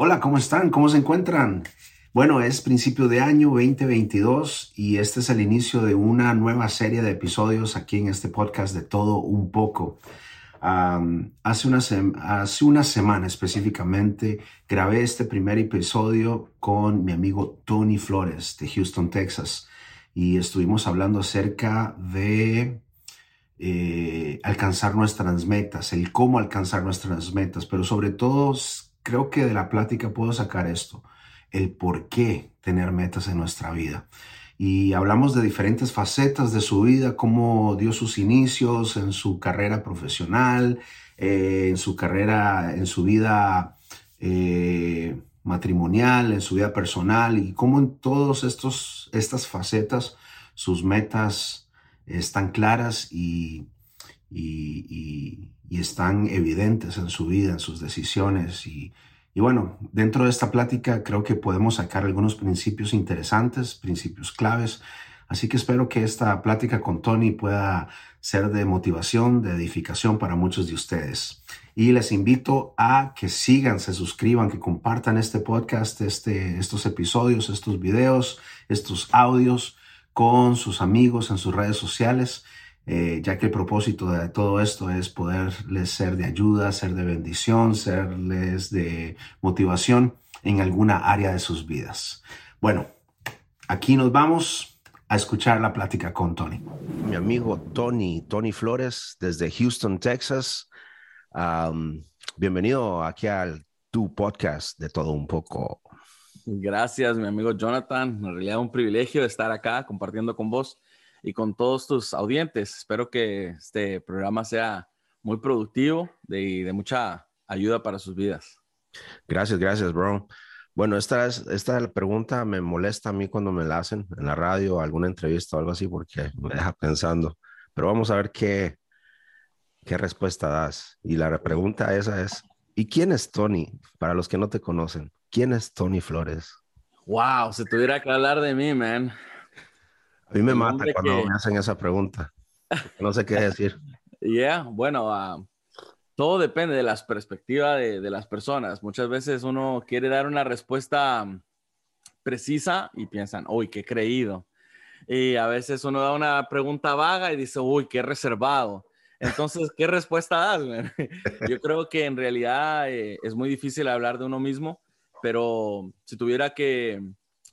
Hola, ¿cómo están? ¿Cómo se encuentran? Bueno, es principio de año 2022 y este es el inicio de una nueva serie de episodios aquí en este podcast de todo un poco. hace, una hace una semana específicamente grabé este primer episodio con mi amigo Tony Flores de Houston, Texas, y estuvimos hablando acerca de eh, alcanzar nuestras metas, el cómo alcanzar nuestras metas, pero sobre todo creo que de la plática puedo sacar esto, el por qué tener metas en nuestra vida. Y hablamos de diferentes facetas de su vida, cómo dio sus inicios en su carrera profesional, eh, en su carrera, en su vida eh, matrimonial, en su vida personal y cómo en todas estas facetas sus metas están claras y, y, están evidentes en su vida, en sus decisiones. Y, bueno, dentro de esta plática creo que podemos sacar algunos principios interesantes, principios claves. Así que espero que esta plática con Tony pueda ser de motivación, de edificación para muchos de ustedes. Y les invito a que sigan, se suscriban, que compartan este podcast, este, estos episodios, estos videos, estos audios con sus amigos en sus redes sociales. Eh, ya que el propósito de todo esto es poderles ser de ayuda, ser de bendición, serles de motivación en alguna área de sus vidas. Bueno, aquí nos vamos a escuchar la plática con Tony. Mi amigo Tony, Tony Flores, desde Houston, Texas. bienvenido aquí al tu podcast de todo un poco. Gracias, mi amigo Jonathan. En realidad un privilegio estar acá compartiendo con vos y con todos tus audientes. Espero que este programa sea muy productivo y de, mucha ayuda para sus vidas. Gracias, gracias, bro. Bueno, esta, es, esta pregunta me molesta a mí cuando me la hacen en la radio, alguna entrevista o algo así, porque me deja pensando. Pero vamos a ver qué, qué respuesta das. Y la pregunta esa es, ¿y quién es Tony? Para los que no te conocen, ¿quién es Tony Flores? Wow, si tuviera que hablar de mí, man. A mí me mata cuando me hacen esa pregunta. No sé qué decir. Yeah, bueno, ah, todo depende de las perspectivas de, de, las personas. Muchas veces uno quiere dar una respuesta mm, precisa y piensan, uy, qué creído. Y a veces uno da una pregunta vaga y dice, uy, qué reservado. Entonces, ¿qué respuesta das? Yo creo que en realidad eh, es muy difícil hablar de uno mismo, pero si tuviera que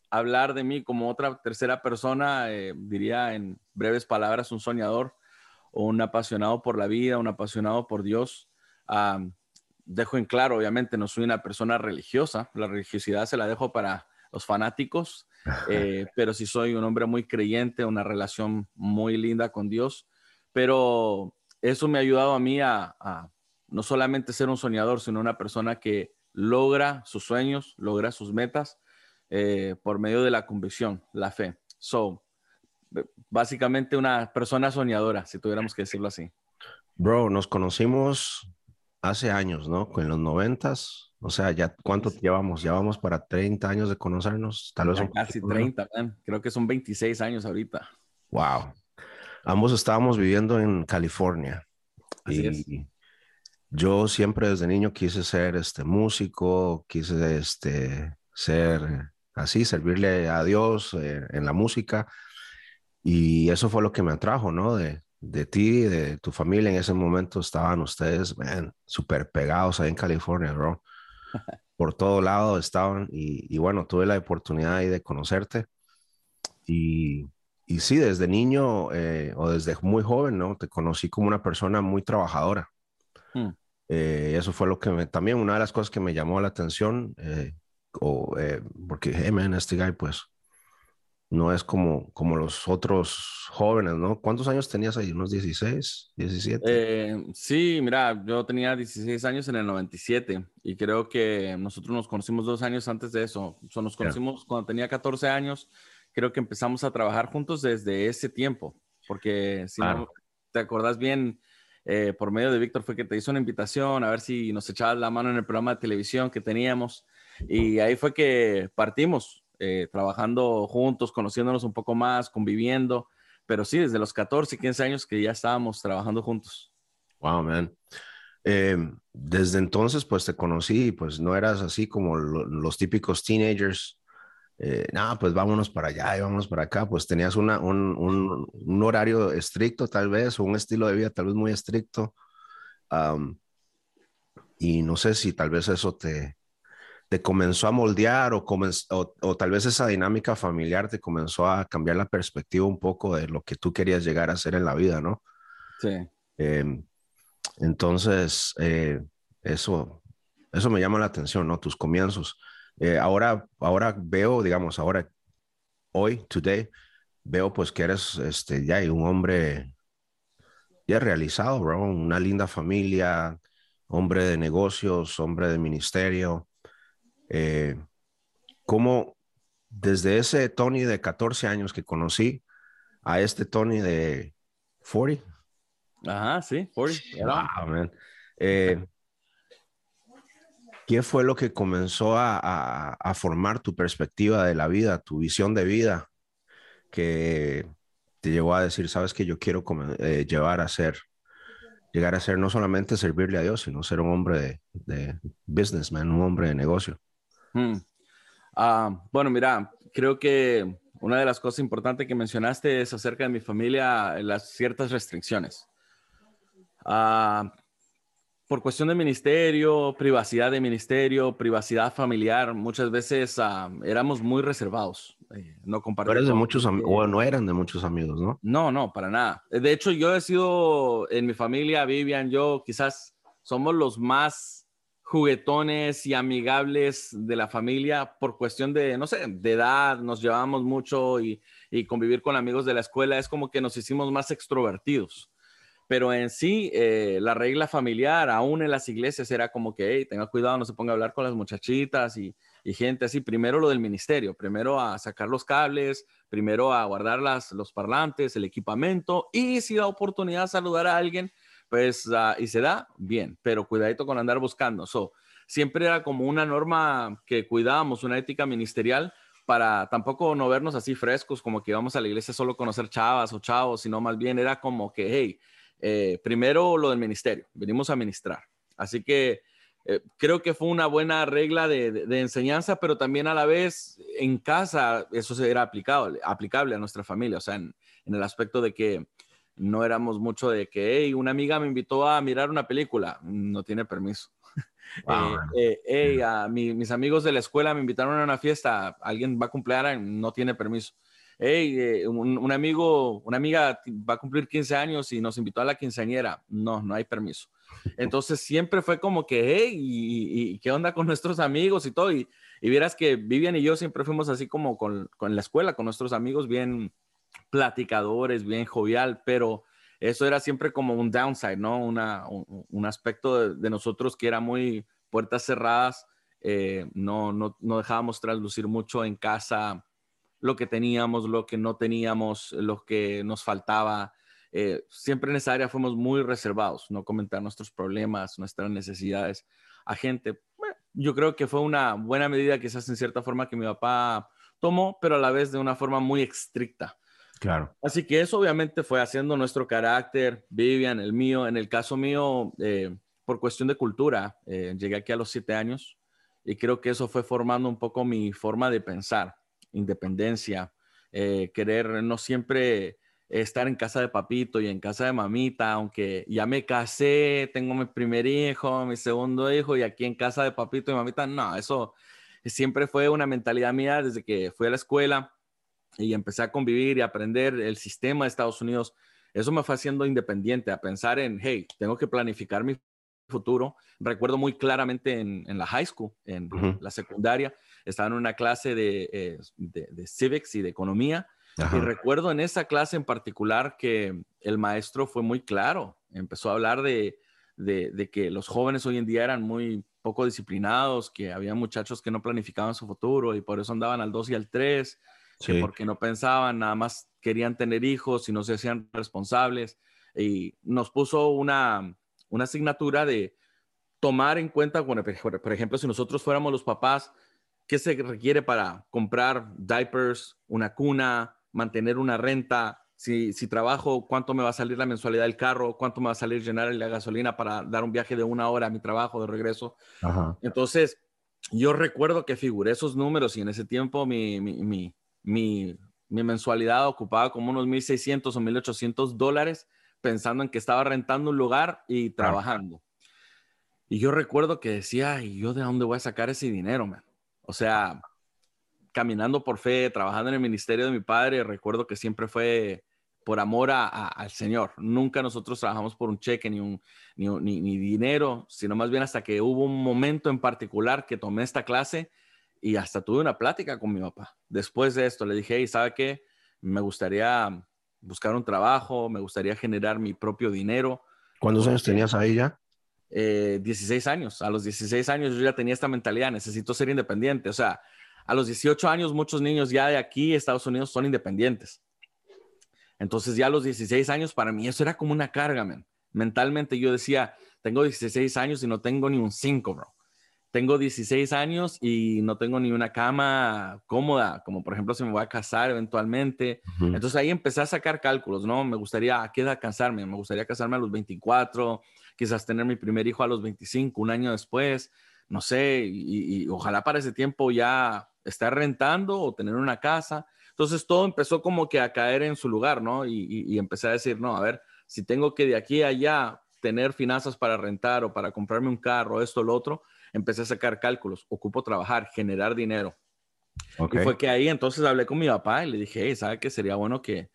hablar de mí como otra tercera persona, eh, diría en breves palabras, un soñador o un apasionado por la vida, un apasionado por Dios. dejo en claro, obviamente, no soy una persona religiosa, la religiosidad se la dejo para los fanáticos, eh, pero sí soy un hombre muy creyente, una relación muy linda con Dios, pero eso me ha ayudado a mí a, a no solamente ser un soñador, sino una persona que logra sus sueños, logra sus metas eh, por medio de la convicción, la fe. So, básicamente una persona soñadora, si tuviéramos que decirlo así. Bro, nos conocimos hace años, ¿no? En los noventas. O sea, ya cuánto llevamos? Ya vamos para 30 años de conocernos. Tal vez casi 30, creo que son 26 años ahorita. Wow. Ambos estábamos viviendo en California. y yo siempre desde niño quise ser este músico, quise este ser así, servirle a Dios eh, en la música. Y eso fue lo que me atrajo, ¿no? De, de ti, de tu familia. En ese momento estaban ustedes, súper pegados ahí en California, bro. Por todo lado estaban. Y, bueno, tuve la oportunidad ahí de conocerte. Y, y sí, desde niño eh, o desde muy joven, ¿no? Te conocí como una persona muy trabajadora. Hmm. Eh, eso fue lo que me, también una de las cosas que me llamó la atención o eh, porque, hey man, este guy pues no es como, como los otros jóvenes, ¿no? ¿Cuántos años tenías ahí? ¿Unos 16, 17? Eh, sí, mira, yo tenía 16 años en el 97 y creo que nosotros nos conocimos dos años antes de eso. O nos conocimos cuando tenía 14 años, creo que empezamos a trabajar juntos desde ese tiempo, porque si no te acordás bien, eh, por medio de Víctor fue que te hizo una invitación a ver si nos echabas la mano en el programa de televisión que teníamos. Y ahí fue que partimos, eh, trabajando juntos, conociéndonos un poco más, conviviendo. Pero sí, desde los 14, 15 años que ya estábamos trabajando juntos. Wow, man. Em, desde entonces, pues te conocí, pues no eras así como los típicos teenagers. Eh, nada, pues vámonos para allá y vámonos para acá. Pues tenías un, un, un, horario estricto, tal vez, o un estilo de vida tal vez muy estricto. y no sé si tal vez eso te, te comenzó a moldear o, o, tal vez esa dinámica familiar te comenzó a cambiar la perspectiva un poco de lo que tú querías llegar a ser en la vida, ¿no? Sí. Em, entonces, eh, eso, eso me llama la atención, ¿no? Tus comienzos. Eh, ahora, ahora veo, digamos, ahora, hoy, today, veo pues que eres este, ya un hombre ya realizado, bro, una linda familia, hombre de negocios, hombre de ministerio. Eh, ¿Cómo desde ese Tony de 14 años que conocí a este Tony de 40? Ajá, sí, 40. Wow, man. Eh, ¿Qué fue lo que comenzó a, formar tu perspectiva de la vida, tu visión de vida, que te llevó a decir, sabes que yo quiero eh, llevar a ser, llegar a ser no solamente servirle a Dios, sino ser un hombre de, de businessman, un hombre de negocio? Hmm. Ah, bueno, mira, creo que una de las cosas importantes que mencionaste es acerca de mi familia, las ciertas restricciones. Ah, por cuestión de ministerio, privacidad de ministerio, privacidad familiar, muchas veces ah, éramos muy reservados. Eh, no compartíamos. de muchos o no eran de muchos amigos, ¿no? No, no, para nada. De hecho, yo he sido en mi familia, Vivian, yo quizás somos los más juguetones y amigables de la familia por cuestión de, no sé, de edad, nos llevábamos mucho y, convivir con amigos de la escuela es como que nos hicimos más extrovertidos. Pero en sí, eh, la regla familiar, aún en las iglesias, era como que, tenga cuidado, no se ponga a hablar con las muchachitas y, y gente así. Primero lo del ministerio, primero a sacar los cables, primero a guardar las, los parlantes, el equipamiento y si da oportunidad saludar a alguien, pues, ah, y se da, bien, pero cuidadito con andar buscando. So, siempre era como una norma que cuidábamos, una ética ministerial para tampoco no vernos así frescos, como que íbamos a la iglesia solo conocer chavas o chavos, sino más bien era como que, hey, eh, primero lo del ministerio, venimos a ministrar. Así que eh, creo que fue una buena regla de, enseñanza, pero también a la vez en casa eso era aplicable, aplicable a nuestra familia, o sea, en el aspecto de que no éramos mucho de que, hey, una amiga me invitó a mirar una película, no tiene permiso. Eh, eh, a mis amigos de la escuela me invitaron a una fiesta, alguien va a cumplir, no tiene permiso. Hey, eh, un, amigo, una amiga va a cumplir 15 años y nos invitó a la quinceañera, no, no hay permiso. Entonces siempre fue como que, hey, y, qué onda con nuestros amigos y todo. Y, y, vieras que Vivian y yo siempre fuimos así como con, con la escuela, con nuestros amigos bien, platicadores, bien jovial, pero eso era siempre como un downside, ¿no? Un, aspecto de, nosotros que era muy puertas cerradas, eh, no, no, no dejábamos traslucir mucho en casa lo que teníamos, lo que no teníamos, lo que nos faltaba. Eh, siempre en esa área fuimos muy reservados, no comentar nuestros problemas, nuestras necesidades a gente. yo creo que fue una buena medida, quizás en cierta forma, que mi papá tomó, pero a la vez de una forma muy estricta. Claro. Así que eso obviamente fue haciendo nuestro carácter, Vivian, el mío. En el caso mío, eh, por cuestión de cultura, eh, llegué aquí a los siete años y creo que eso fue formando un poco mi forma de pensar, independencia, eh, querer no siempre estar en casa de papito y en casa de mamita, aunque ya me casé, tengo mi primer hijo, mi segundo hijo y aquí en casa de papito y mamita, no, eso siempre fue una mentalidad mía desde que fui a la escuela y empecé a convivir y aprender el sistema de Estados Unidos, eso me fue haciendo independiente, a pensar en, hey, tengo que planificar mi futuro. Recuerdo muy claramente en, la high school, en la secundaria, estaba en una clase de, eh, de, civics y de economía. Y recuerdo en esa clase en particular que el maestro fue muy claro, empezó a hablar de, de, que los jóvenes hoy en día eran muy poco disciplinados, que había muchachos que no planificaban su futuro y por eso andaban al 2 y al 3 porque no pensaban, nada más querían tener hijos y no se hacían responsables. Y nos puso una, una asignatura de tomar en cuenta, bueno, por ejemplo, si nosotros fuéramos los papás, ¿qué se requiere para comprar diapers, una cuna, mantener una renta, si, si trabajo, cuánto me va a salir la mensualidad del carro, cuánto me va a salir llenar la gasolina para dar un viaje de una hora a mi trabajo de regreso. Entonces, yo recuerdo que figuré esos números y en ese tiempo mi, mi, mi, mi, mi mensualidad ocupaba como unos 1.600 o 1.800 dólares pensando en que estaba rentando un lugar y trabajando. Y yo recuerdo que decía, ¿y yo de dónde voy a sacar ese dinero, man? O sea, caminando por fe, trabajando en el ministerio de mi padre, recuerdo que siempre fue por amor al Señor. Nunca nosotros trabajamos por un cheque ni, un, ni, ni, dinero, sino más bien hasta que hubo un momento en particular que tomé esta clase y hasta tuve una plática con mi papá. Después de esto le dije, hey, ¿sabe qué? Me gustaría buscar un trabajo, me gustaría generar mi propio dinero. ¿Cuántos años tenías ahí ya? 16 eh, años. A los 16 años yo ya tenía esta mentalidad, necesito ser independiente. O sea, a los 18 años muchos niños ya de aquí, Estados Unidos, son independientes. Entonces ya a los 16 años para mí eso era como una carga, Mentalmente yo decía, tengo 16 años y no tengo ni un 5, bro. Tengo 16 años y no tengo ni una cama cómoda, como por ejemplo si me voy a casar eventualmente. Entonces ahí empecé a sacar cálculos, ¿no? Me gustaría, ¿a qué edad casarme? Me gustaría casarme a los 24, quizás tener mi primer hijo a los 25, un año después, no sé, y, ojalá para ese tiempo ya estar rentando o tener una casa. Entonces todo empezó como que a caer en su lugar, ¿no? Y, empecé a decir, no, a ver, si tengo que de aquí a allá tener finanzas para rentar o para comprarme un carro, esto, lo otro, empecé a sacar cálculos, ocupo trabajar, generar dinero. Y fue que ahí entonces hablé con mi papá y le dije, hey, ¿sabe qué sería bueno que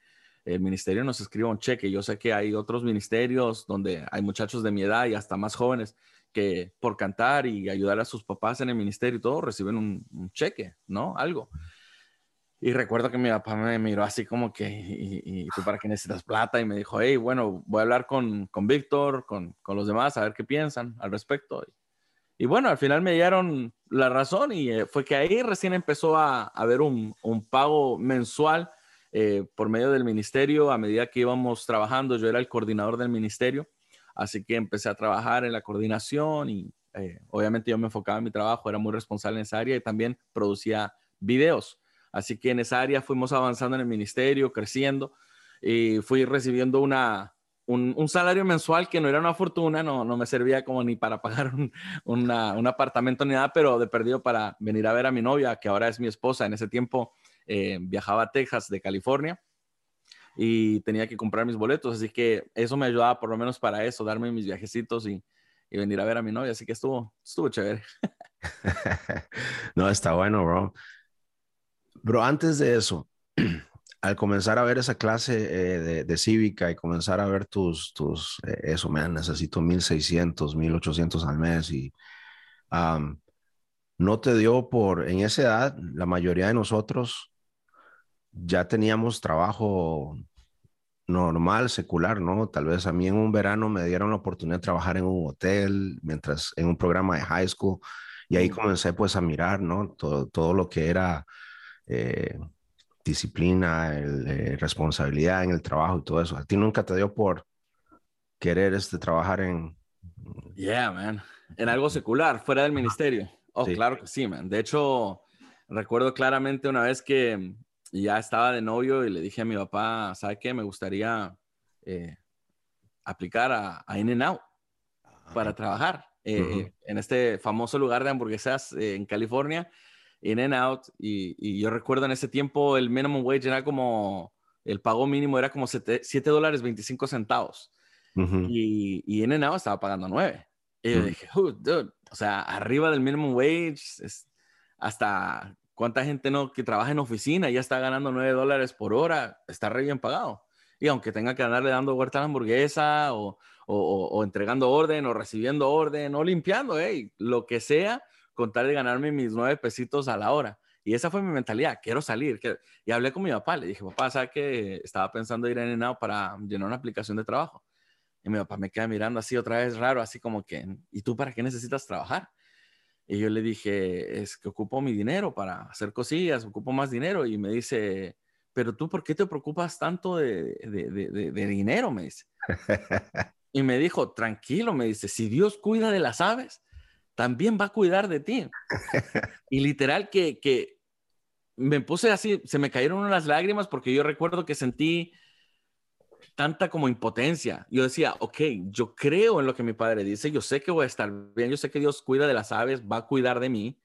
el ministerio nos escriba un cheque? Yo sé que hay otros ministerios donde hay muchachos de mi edad y hasta más jóvenes que por cantar y ayudar a sus papás en el ministerio y todo reciben un, cheque, ¿no? Algo. Y recuerdo que mi papá me miró así como que, ¿y, tú para qué necesitas plata? Y me dijo, hey, bueno, voy a hablar con, con Víctor, con, con, los demás, a ver qué piensan al respecto. Y, bueno, al final me dieron la razón y eh, fue que ahí recién empezó a haber un, un pago mensual eh, por medio del ministerio a medida que íbamos trabajando. Yo era el coordinador del ministerio Así que empecé a trabajar en la coordinación y eh, obviamente yo me enfocaba en mi trabajo, era muy responsable en esa área y también producía videos. Así que en esa área fuimos avanzando en el ministerio, creciendo y fui recibiendo una, un, salario mensual que no era una fortuna, no, no me servía como ni para pagar un, un, apartamento ni nada, pero de perdido para venir a ver a mi novia, que ahora es mi esposa. En ese tiempo eh, viajaba a Texas de California y tenía que comprar mis boletos, así que eso me ayudaba por lo menos para eso, darme mis viajecitos y, y venir a ver a mi novia, así que estuvo, estuvo chévere. no, está bueno, bro. Bro, antes de eso, al comenzar a ver esa clase eh, de, de, cívica y comenzar a ver tus, tus eh, eso, me necesito 1600, 1800 al mes y no te dio por, en esa edad, la mayoría de nosotros ya teníamos trabajo normal, secular, ¿no? Tal vez a mí en un verano me dieron la oportunidad de trabajar en un hotel, mientras en un programa de high school, y ahí comencé pues a mirar, ¿no? Todo, todo lo que era eh, disciplina, eh, responsabilidad en el trabajo y todo eso. ¿A ti nunca te dio por querer este, trabajar en... Yeah, man. En algo secular, fuera del ministerio. Oh, claro que sí, man. De hecho, recuerdo claramente una vez que y ya estaba de novio y le dije a mi papá, ¿sabe qué? Me gustaría eh, aplicar a, a In-N-Out para trabajar eh, en este famoso lugar de hamburguesas en California, In-N-Out. Y, y, yo recuerdo en ese tiempo el minimum wage era como, el pago mínimo era como 7, dólares 25 centavos. Y, y In-N-Out estaba pagando 9. Y yo dije, dude, o sea, arriba del minimum wage, es hasta ¿Cuánta gente no que trabaja en oficina ya está ganando 9 dólares por hora? Está re bien pagado. Y aunque tenga que andarle dando vuelta a la hamburguesa o, o, o, entregando orden o recibiendo orden o limpiando, hey, lo que sea, con tal de ganarme mis 9 pesitos a la hora. Y esa fue mi mentalidad, quiero salir. Y hablé con mi papá, le dije, papá, ¿sabes que estaba pensando ir a Enenao para llenar una aplicación de trabajo? Y mi papá me queda mirando así otra vez raro, así como que, ¿y tú para qué necesitas trabajar? Y yo le dije, es que ocupo mi dinero para hacer cosillas, ocupo más dinero. Y me dice, pero tú, ¿por qué te preocupas tanto de, de, de, dinero? Me dice. y me dijo, tranquilo, me dice, si Dios cuida de las aves, también va a cuidar de ti. y literal que, que me puse así, se me cayeron unas lágrimas porque yo recuerdo que sentí tanta como impotencia. Yo decía, ok, yo creo en lo que mi padre dice, yo sé que voy a estar bien, yo sé que Dios cuida de las aves, va a cuidar de mí,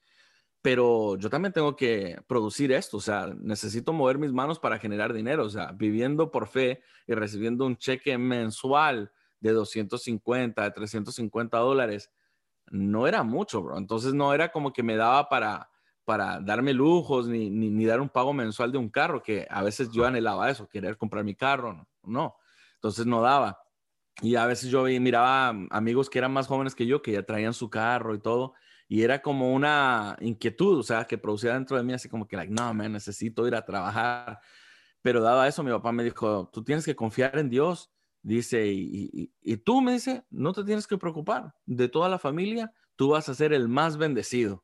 pero yo también tengo que producir esto, o sea, necesito mover mis manos para generar dinero, o sea, viviendo por fe y recibiendo un cheque mensual de 250, de 350 dólares, no era mucho, bro. Entonces no era como que me daba para, para darme lujos ni, ni, dar un pago mensual de un carro, que a veces yo anhelaba eso, querer comprar mi carro, no. no entonces no daba. Y a veces yo miraba amigos que eran más jóvenes que yo, que ya traían su carro y todo, y era como una inquietud, o sea, que producía dentro de mí así como que, like, no, me necesito ir a trabajar. Pero dado eso, mi papá me dijo, tú tienes que confiar en Dios. Dice, y, y, tú me dice, no te tienes que preocupar. De toda la familia, tú vas a ser el más bendecido.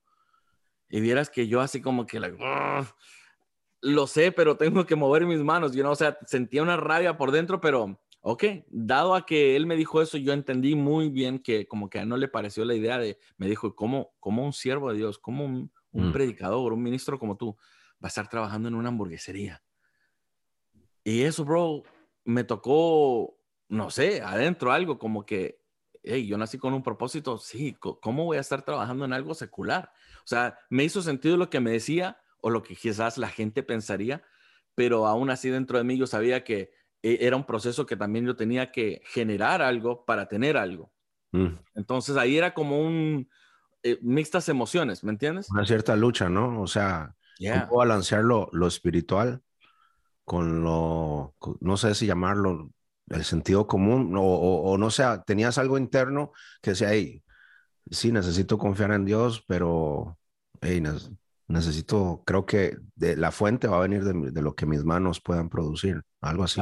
Y vieras que yo así como que, like, lo sé, pero tengo que mover mis manos. Yo no, o sea, sentía una rabia por dentro, pero Ok, dado a que él me dijo eso, yo entendí muy bien que como que a él no le pareció la idea de, me dijo, ¿cómo, cómo un siervo de Dios, cómo un, un mm. predicador, un ministro como tú va a estar trabajando en una hamburguesería? Y eso, bro, me tocó, no sé, adentro algo como que, hey, yo nací con un propósito, sí, ¿cómo voy a estar trabajando en algo secular? O sea, me hizo sentido lo que me decía o lo que quizás la gente pensaría, pero aún así dentro de mí yo sabía que e, era un proceso que también yo tenía que generar algo para tener algo. Mm. Entonces ahí era como un eh, mixtas emociones, ¿me entiendes? Una cierta lucha, ¿no? O sea, ¿cómo balancear lo, espiritual con lo, no sé si llamarlo, el sentido común, o, o, no sé, tenías algo interno que decía, hey, sí, necesito confiar en Dios, pero hey, necesito, creo que de, la fuente va a venir de, lo que mis manos puedan producir, algo así.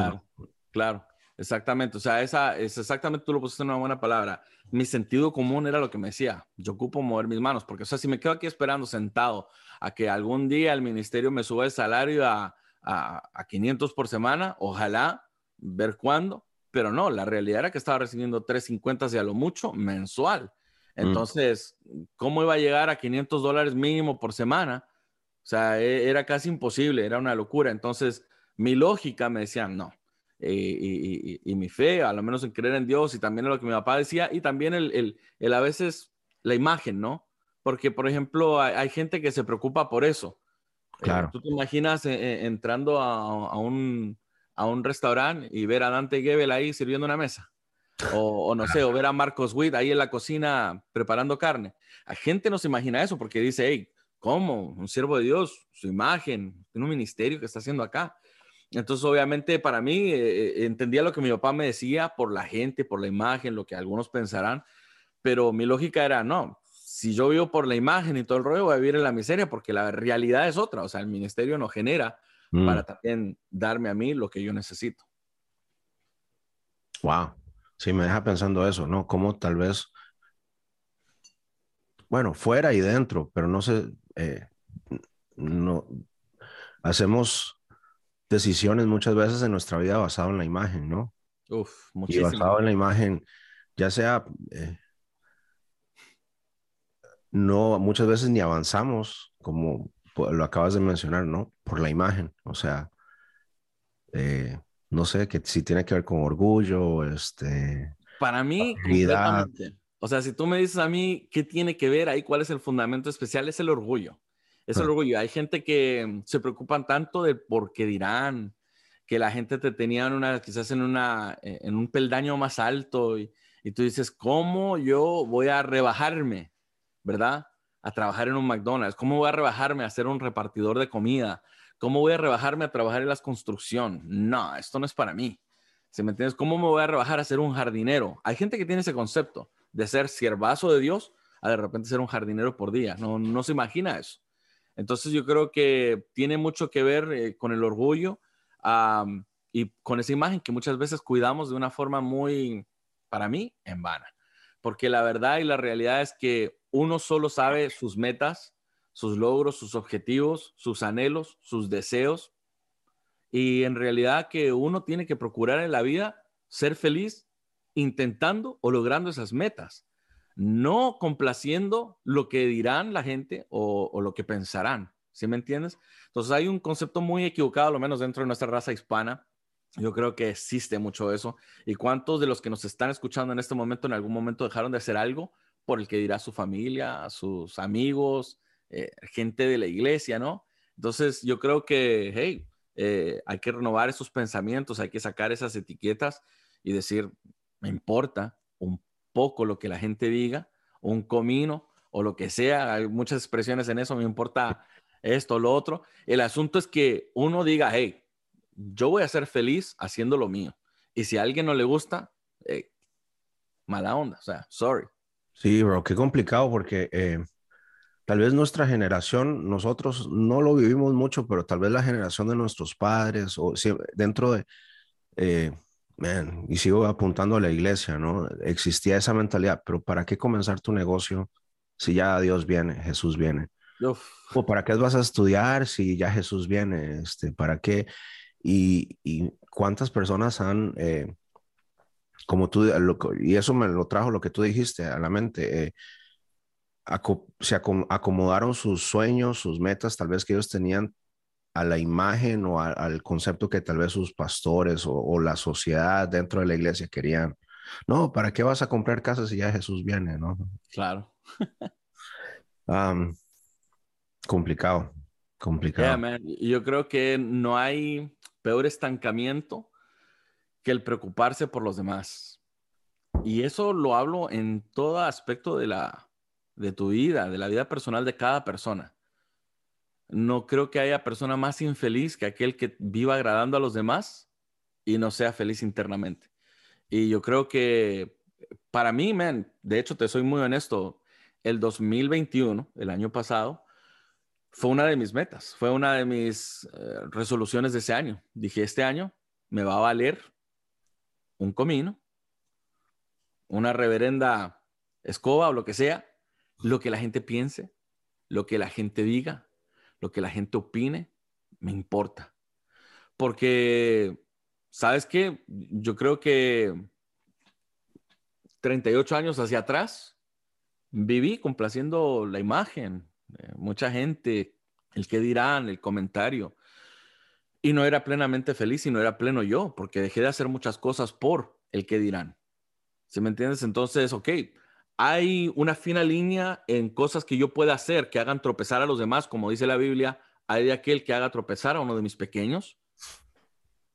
Claro, exactamente. O sea, esa es exactamente, tú lo pusiste en una buena palabra. Mi sentido común era lo que me decía, yo ocupo mover mis manos, porque, o sea, si me quedo aquí esperando sentado a que algún día el ministerio me suba el salario a, a, a 500 por semana, ojalá, ver cuándo, pero no, la realidad era que estaba recibiendo 350 a lo mucho mensual. Mm. Entonces, ¿cómo iba a llegar a 500 dólares mínimo por semana? O sea, e, era casi imposible, era una locura. Entonces, mi lógica me decía, no. Eh, y, mi fe, a lo menos en creer en Dios y también en lo que mi papá decía, y también el, el, a veces la imagen, ¿no? Porque, por ejemplo, hay, gente que se preocupa por eso. Eh, claro. Tú te imaginas eh, entrando a, un, a un restaurante y ver a Dante Gebel ahí sirviendo una mesa. O, no sé, o ver a Marcos Witt ahí en la cocina preparando carne. La gente no se imagina eso porque dice, hey, ¿cómo? Un siervo de Dios, su imagen, en un ministerio que está haciendo acá. Entonces, obviamente, para mí, eh, eh, entendía lo que mi papá me decía por la gente, por la imagen, lo que algunos pensarán, pero mi lógica era, no, si yo vivo por la imagen y todo el rollo, voy a vivir en la miseria porque la realidad es otra, o sea, el ministerio no genera mm. para también darme a mí lo que yo necesito. Wow, Sí, me deja pensando eso, ¿no? Como tal vez, bueno, fuera y dentro, pero no sé, eh, no, hacemos decisiones muchas veces en nuestra vida basado en la imagen, ¿no? Uf, muchísimo. Y basado en la imagen, ya sea, eh, no, muchas veces ni avanzamos, como lo acabas de mencionar, ¿no? Por la imagen, o sea, eh, no sé, que si tiene que ver con orgullo, este... Para mí, completamente. O sea, si tú me dices a mí qué tiene que ver ahí, cuál es el fundamento especial, es el orgullo. Es el orgullo. Hay gente que se preocupan tanto de por qué dirán, que la gente te tenía en una, quizás en, una, eh, en un peldaño más alto y, y tú dices, ¿cómo yo voy a rebajarme, verdad? A trabajar en un McDonald's. ¿Cómo voy a rebajarme a ser un repartidor de comida? ¿Cómo voy a rebajarme a trabajar en la construcción? No, esto no es para mí. Si me entiendes, ¿cómo me voy a rebajar a ser un jardinero? Hay gente que tiene ese concepto de ser siervazo de Dios a de repente ser un jardinero por día. No, no se imagina eso. Entonces yo creo que tiene mucho que ver eh, con el orgullo y con esa imagen que muchas veces cuidamos de una forma muy, para mí, en vana. Porque la verdad y la realidad es que uno solo sabe sus metas, sus logros, sus objetivos, sus anhelos, sus deseos. Y en realidad que uno tiene que procurar en la vida ser feliz intentando o logrando esas metas, no complaciendo lo que dirán la gente o, lo que pensarán. ¿Sí me entiendes? Entonces hay un concepto muy equivocado, lo menos dentro de nuestra raza hispana, Yo creo que existe mucho eso. ¿Y cuántos de los que nos están escuchando en este momento en algún momento dejaron de hacer algo por el que dirá su familia, sus amigos, eh, gente de la iglesia, ¿no? Entonces yo creo que, hey, eh, hay que renovar esos pensamientos, hay que sacar esas etiquetas y decir, me importa un poco lo que la gente diga, un comino o lo que sea, hay muchas expresiones en eso, me importa esto, lo otro. El asunto es que uno diga, hey, yo voy a ser feliz haciendo lo mío. Y si a alguien no le gusta, eh, mala onda, o sea, sorry. Sí, bro, qué complicado porque eh, tal vez nuestra generación, nosotros no lo vivimos mucho, pero tal vez la generación de nuestros padres o dentro de, eh, man, y sigo apuntando a la iglesia, ¿no? Existía esa mentalidad, pero ¿para qué comenzar tu negocio si ya Dios viene, Jesús viene? ¿O para qué vas a estudiar si ya Jesús viene? Este, ¿Para qué? Y, cuántas personas han, eh, como tú, y eso me lo trajo lo que tú dijiste a la mente, eh, se acomodaron sus sueños, sus metas, tal vez que ellos tenían a la imagen o al concepto que tal vez sus pastores o, la sociedad dentro de la iglesia querían. No, ¿para qué vas a comprar casas si ya Jesús viene? ¿no? Claro. complicado, complicado. Yo creo que no hay peor estancamiento que el preocuparse por los demás. Y eso lo hablo en todo aspecto de la de tu vida, de la vida personal de cada persona. No creo que haya persona más infeliz que aquel que viva agradando a los demás y no sea feliz internamente. Y yo creo que para mí, man, de hecho te soy muy honesto, el 2021, el año pasado, fue una de mis metas, fue una de mis eh, resoluciones de ese año. Dije, este año me va a valer un comino, una reverenda escoba o lo que sea, lo que la gente piense, lo que la gente diga, lo que la gente opine, me importa. Porque, ¿sabes qué? Yo creo que 38 años hacia atrás, viví complaciendo la imagen, mucha gente, el que dirán, el comentario. Y no era plenamente feliz y no era pleno yo, porque dejé de hacer muchas cosas por el que dirán. ¿Se me entiendes? Entonces, ok, hay una fina línea en cosas que yo pueda hacer que hagan tropezar a los demás, como dice la Biblia, hay de aquel que haga tropezar a uno de mis pequeños.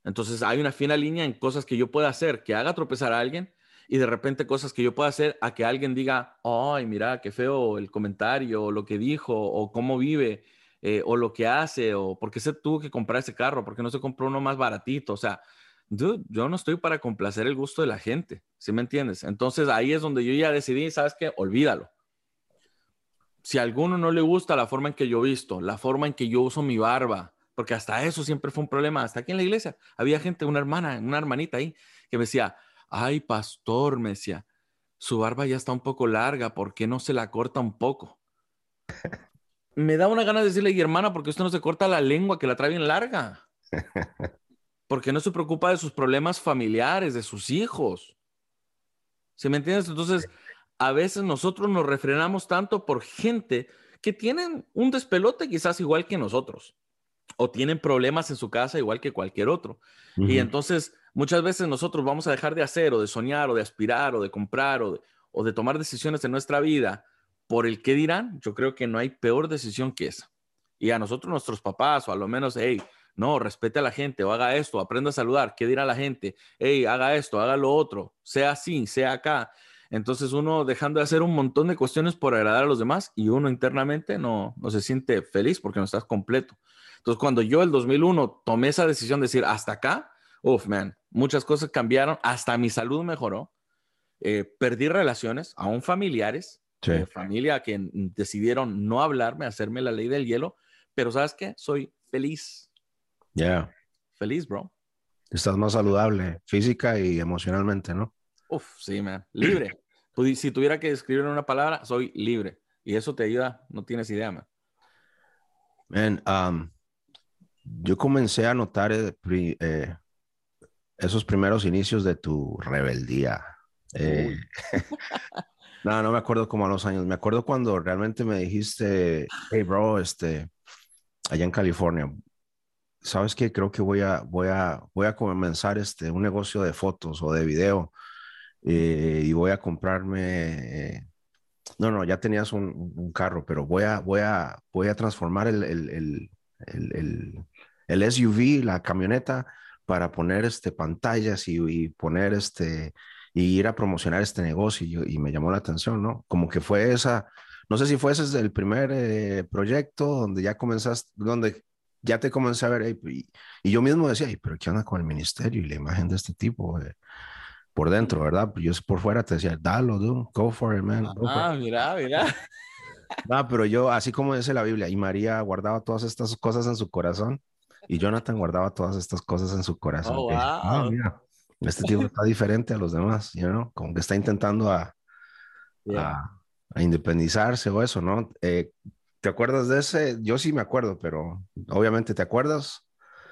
Entonces, hay una fina línea en cosas que yo pueda hacer que haga tropezar a alguien y de repente cosas que yo pueda hacer a que alguien diga, ay, mira, qué feo el comentario, lo que dijo, o cómo vive, eh, o lo que hace, o por qué se tuvo que comprar ese carro, porque no se compró uno más baratito. O sea, yo no estoy para complacer el gusto de la gente, ¿sí me entiendes? Entonces ahí es donde yo ya decidí, ¿sabes qué? Olvídalo. Si a alguno no le gusta la forma en que yo visto, la forma en que yo uso mi barba, porque hasta eso siempre fue un problema, hasta aquí en la iglesia había gente, una hermana, una hermanita ahí, que me decía, ay, pastor, me decía, su barba ya está un poco larga, ¿por qué no se la corta un poco? Me da una gana de decirle, y hermana, ¿por qué usted no se corta la lengua que la trae bien larga? Porque no se preocupa de sus problemas familiares, de sus hijos. ¿Se me entiendes? Entonces, a veces nosotros nos refrenamos tanto por gente que tienen un despelote quizás igual que nosotros, o tienen problemas en su casa igual que cualquier otro. Y entonces Muchas veces nosotros vamos a dejar de hacer o de soñar o de aspirar o de comprar o de, tomar decisiones en nuestra vida por el qué dirán. Yo creo que no hay peor decisión que esa. Y a nosotros, nuestros papás, o a lo menos, hey, no, respete a la gente o haga esto, aprenda a saludar, ¿qué dirá la gente? Hey, haga esto, haga lo otro, sea así, sea acá. Entonces uno dejando de hacer un montón de cuestiones por agradar a los demás y uno internamente no, no se siente feliz porque no estás completo. Entonces cuando yo el 2001 tomé esa decisión de decir hasta acá, Uf, man, muchas cosas cambiaron, hasta mi salud mejoró. Eh, perdí relaciones, aún familiares, eh, familia que decidieron no hablarme, hacerme la ley del hielo, pero ¿sabes qué? Soy feliz. Ya. Feliz, bro. Estás más saludable física y emocionalmente, ¿no? Uf, sí, man. Libre. si tuviera que describir una palabra, soy libre. Y eso te ayuda, no tienes idea, man. Man, um, yo comencé a notar eh, eh esos primeros inicios de tu rebeldía. Eh, no, no me acuerdo como a los años. Me acuerdo cuando realmente me dijiste, hey, bro, este, allá en California, ¿sabes qué? Creo que voy a, voy a, voy a comenzar este, un negocio de fotos o de video eh, y voy a comprarme... Eh, no, no, ya tenías un, un, carro, pero voy a, voy a, voy a transformar el, el, el, el, SUV, la camioneta, para poner este, pantallas y, y, poner este, y ir a promocionar este negocio y, y, me llamó la atención, ¿no? Como que fue esa, no sé si fue ese el primer eh, proyecto donde ya comenzaste, donde ya te comencé a ver, y, y, yo mismo decía, pero ¿qué onda con el ministerio y la imagen de este tipo? Eh, por dentro, ¿verdad? Yo por fuera te decía, dalo, dude, go for it, man. Ah, mira, mira. No, pero yo, así como dice la Biblia, y María guardaba todas estas cosas en su corazón, y Jonathan guardaba todas estas cosas en su corazón. Oh, wow. ah, mira, este tipo está diferente a los demás, you know? como que está intentando a, yeah. a, a, independizarse o eso, ¿no? Eh, ¿Te acuerdas de ese? Yo sí me acuerdo, pero obviamente te acuerdas.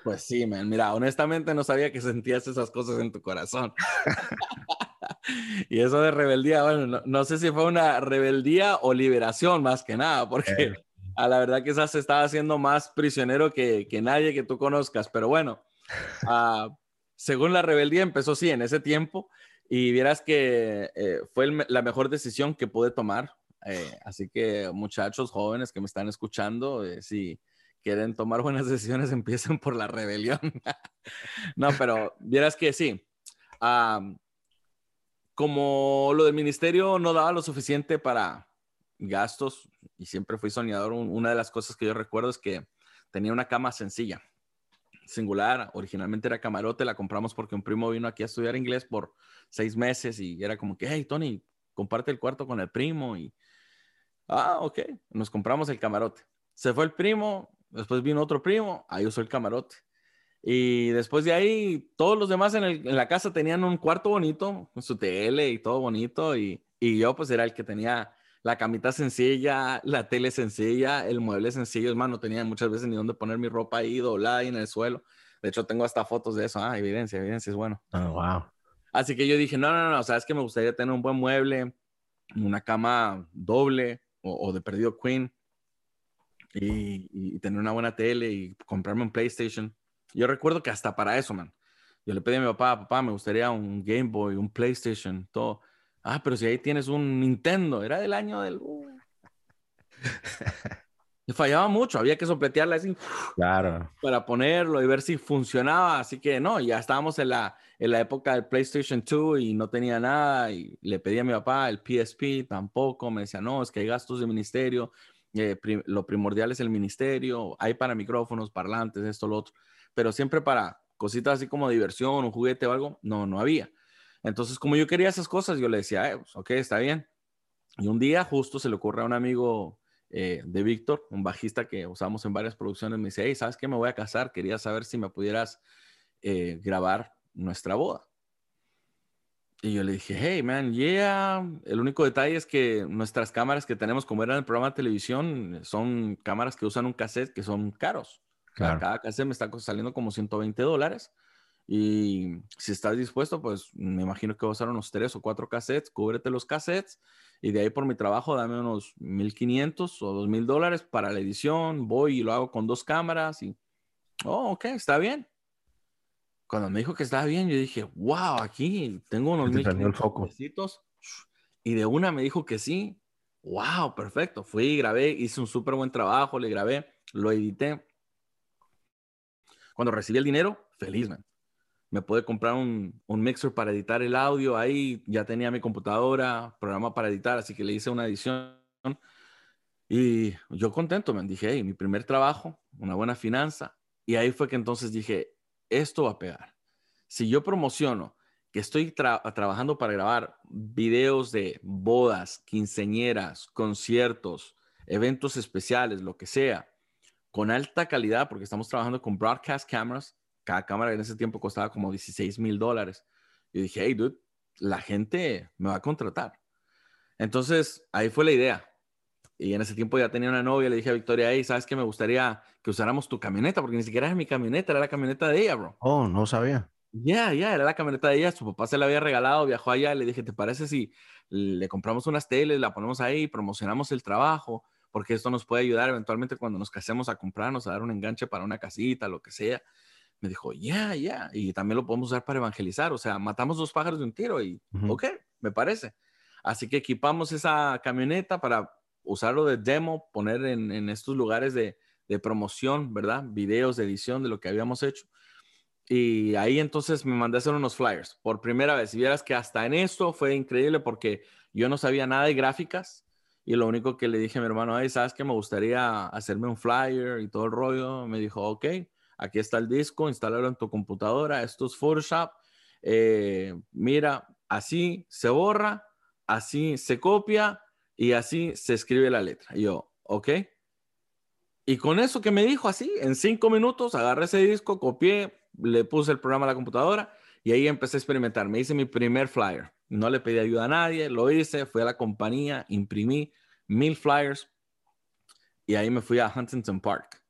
Pues sí, man. Mira, honestamente no sabía que sentías esas cosas en tu corazón. y eso de rebeldía, bueno, no, no, sé si fue una rebeldía o liberación más que nada, porque eh. a la verdad quizás se estaba haciendo más prisionero que, que nadie que tú conozcas, pero bueno, uh, según la rebeldía empezó sí en ese tiempo y vieras que eh, fue la mejor decisión que pude tomar eh, así que muchachos jóvenes que me están escuchando, eh, si quieren tomar buenas decisiones, empiecen por la rebelión. no, pero vieras que sí. Como lo del ministerio no daba lo suficiente para gastos y siempre fui soñador, una de las cosas que yo recuerdo es que tenía una cama sencilla, singular. Originalmente era camarote, la compramos porque un primo vino aquí a estudiar inglés por seis meses y era como que, hey, Tony, comparte el cuarto con el primo y Ah, ok. Nos compramos el camarote. Se fue el primo, después vino otro primo, ahí usó el camarote. Y después de ahí, todos los demás en, la casa tenían un cuarto bonito, con su tele y todo bonito. Y, y, yo pues era el que tenía la camita sencilla, la tele sencilla, el mueble sencillo. Es más, no tenía muchas veces ni dónde poner mi ropa ahí doblada ahí en el suelo. De hecho, tengo hasta fotos de eso. Ah, evidencia, evidencia, es bueno. Oh, wow. Así que yo dije, no, no, no, o sea, es que me gustaría tener un buen mueble, una cama doble, o, o de perdido Queen y, y, tener una buena tele y comprarme un PlayStation. Yo recuerdo que hasta para eso, man. Yo le pedí a mi papá, papá, me gustaría un Game Boy, un PlayStation, todo. Ah, pero si ahí tienes un Nintendo, era del año del... Uh. y fallaba mucho, había que sopletearla así. Claro. Para ponerlo y ver si funcionaba. Así que no, ya estábamos en la, en la época del PlayStation 2 y no tenía nada y le pedí a mi papá el PSP, tampoco, me decía, no, es que hay gastos de ministerio, eh, prim lo primordial es el ministerio, hay para micrófonos, parlantes, esto, lo otro, pero siempre para cositas así como diversión, un juguete o algo, no, no había. Entonces, como yo quería esas cosas, yo le decía, eh, pues, ok, está bien. Y un día justo se le ocurre a un amigo eh, de Víctor, un bajista que usamos en varias producciones, me dice, hey, ¿sabes qué? Me voy a casar, quería saber si me pudieras eh, grabar nuestra boda. Y yo le dije, hey, man, yeah. El único detalle es que nuestras cámaras que tenemos, como era en el programa de televisión, son cámaras que usan un cassette que son caros. Claro. Cada cassette me está saliendo como 120 dólares. Y si estás dispuesto, pues me imagino que vas a usar unos tres o cuatro cassettes, cúbrete los cassettes. Y de ahí por mi trabajo, dame unos 1500 o 2000 dólares para la edición. Voy y lo hago con dos cámaras. Y, oh, ok, está bien cuando me dijo que estaba bien, yo dije, wow, aquí tengo unos mil pesitos. Y de una me dijo que sí. Wow, perfecto. Fui y grabé, hice un súper buen trabajo, le grabé, lo edité. Cuando recibí el dinero, feliz, man. Me pude comprar un, un mixer para editar el audio. Ahí ya tenía mi computadora, programa para editar, así que le hice una edición. Y yo contento, me dije, hey, mi primer trabajo, una buena finanza. Y ahí fue que entonces dije, esto va a pegar. Si yo promociono que estoy tra trabajando para grabar videos de bodas, quinceñeras, conciertos, eventos especiales, lo que sea, con alta calidad, porque estamos trabajando con broadcast cameras, cada cámara en ese tiempo costaba como 16 mil dólares. Y dije, hey, dude, la gente me va a contratar. Entonces, ahí fue la idea. Y en ese tiempo ya tenía una novia, le dije a Victoria, hey, ¿sabes qué? Me gustaría que usáramos tu camioneta, porque ni siquiera es mi camioneta, era la camioneta de ella, bro. Oh, no sabía. Ya, yeah, ya, yeah, era la camioneta de ella, su papá se la había regalado, viajó allá, le dije, ¿te parece si le compramos unas teles, la ponemos ahí, promocionamos el trabajo? porque esto nos puede ayudar eventualmente cuando nos casemos a comprarnos, a dar un enganche para una casita, lo que sea. Me dijo, ya, ya, y también lo podemos usar para evangelizar, o sea, matamos dos pájaros de un tiro y, ok, me parece. Así que equipamos esa camioneta para usarlo de demo, poner en, estos lugares de, de, promoción, ¿verdad? Videos de edición de lo que habíamos hecho. Y ahí entonces me mandé a hacer unos flyers por primera vez. Y vieras que hasta en esto fue increíble porque yo no sabía nada de gráficas y lo único que le dije a mi hermano, ay, ¿sabes que me gustaría hacerme un flyer y todo el rollo? Me dijo, ok, aquí está el disco, instálalo en tu computadora, esto es Photoshop. Eh, mira, así se borra, así se copia y así se escribe la letra. Yo, ok. Y con eso que me dijo así, en cinco minutos agarré ese disco, copié, le puse el programa a la computadora y ahí empecé a experimentar. Me hice mi primer flyer. No le pedí ayuda a nadie, lo hice, fui a la compañía, imprimí mil flyers y ahí me fui a Huntington Park.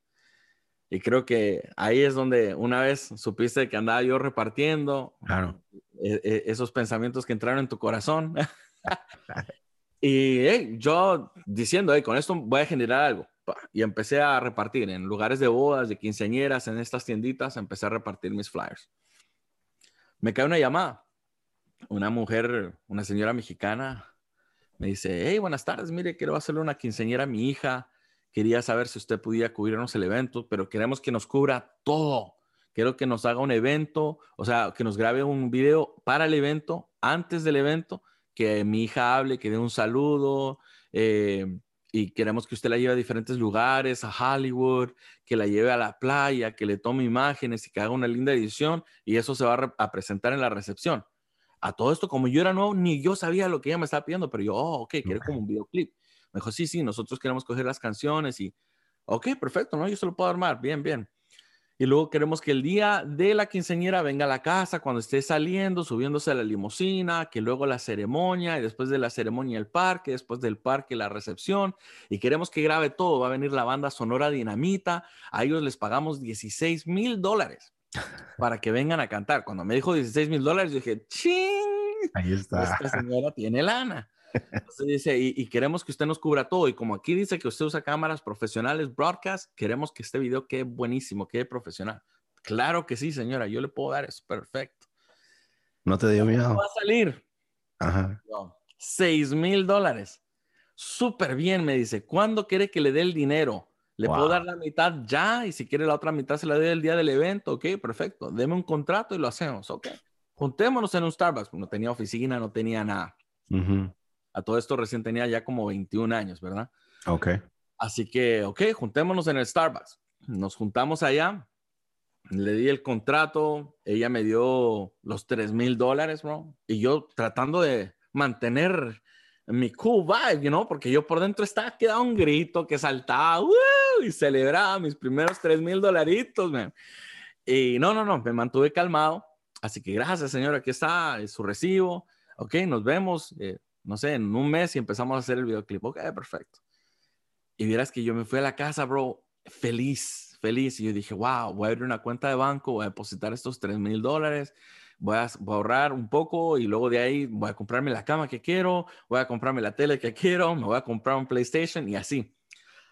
Y creo que ahí es donde una vez supiste que andaba yo repartiendo claro. E, e, esos pensamientos que entraron en tu corazón. y yo diciendo, con esto voy a generar algo. Y empecé a repartir en lugares de bodas, de quinceañeras, en estas tienditas, empecé a repartir mis flyers. Me cae una llamada. Una mujer, una señora mexicana, me dice, hey, buenas tardes, mire, quiero hacerle una quinceañera a mi hija. Quería saber si usted podía cubrirnos el evento, pero queremos que nos cubra todo. Quiero que nos haga un evento, o sea, que nos grabe un video para el evento, antes del evento, que mi hija hable, que dé un saludo, eh, y queremos que usted la lleve a diferentes lugares, a Hollywood, que la lleve a la playa, que le tome imágenes y que haga una linda edición y eso se va a, presentar en la recepción. A todo esto, como yo era nuevo, ni yo sabía lo que ella me estaba pidiendo, pero yo, oh, ok, quiero como un videoclip. Me dijo, sí, sí, nosotros queremos coger las canciones y, ok, perfecto, ¿no? Yo se lo puedo armar, bien, bien. Y luego queremos que el día de la quinceañera venga a la casa cuando esté saliendo, subiéndose a la limusina, que luego la ceremonia y después de la ceremonia el parque, después del parque la recepción. Y queremos que grabe todo. Va a venir la banda Sonora Dinamita. A ellos les pagamos 16 mil dólares para que vengan a cantar. Cuando me dijo 16 mil dólares, dije, ching. Ahí está. Esta señora tiene lana. Entonces dice, y, queremos que usted nos cubra todo. Y como aquí dice que usted usa cámaras profesionales, broadcast, queremos que este video quede buenísimo, quede profesional. Claro que sí, señora, yo le puedo dar eso, perfecto. ¿No te dio miedo? Va a salir. Ajá. Seis mil dólares. Súper bien, me dice. ¿Cuándo quiere que le dé el dinero? Le puedo dar la mitad ya y si quiere la otra mitad se la doy el día del evento. Ok, perfecto. Deme un contrato y lo hacemos. Ok. Juntémonos en un Starbucks. No tenía oficina, no tenía nada. A todo esto recién tenía ya como 21 años, ¿verdad? Ok. Así que, ok, juntémonos en el Starbucks. Nos juntamos allá, le di el contrato, ella me dio los 3 mil dólares, bro, y yo tratando de mantener mi cool vibe, you porque yo por dentro estaba que daba un grito, que saltaba y celebraba mis primeros 3 mil dolaritos, man. Y no, no, no, me mantuve calmado. Así que gracias, señor, aquí está su recibo. Ok, nos vemos. Eh, no sé, en un mes y empezamos a hacer el videoclip. Ok, perfecto. Y vieras que yo me fui a la casa, bro, feliz, feliz. Y yo dije, wow, voy a abrir una cuenta de banco, voy a depositar estos 3 mil dólares, voy a, ahorrar un poco y luego de ahí voy a comprarme la cama que quiero, voy a comprarme la tele que quiero, me voy a comprar un PlayStation y así.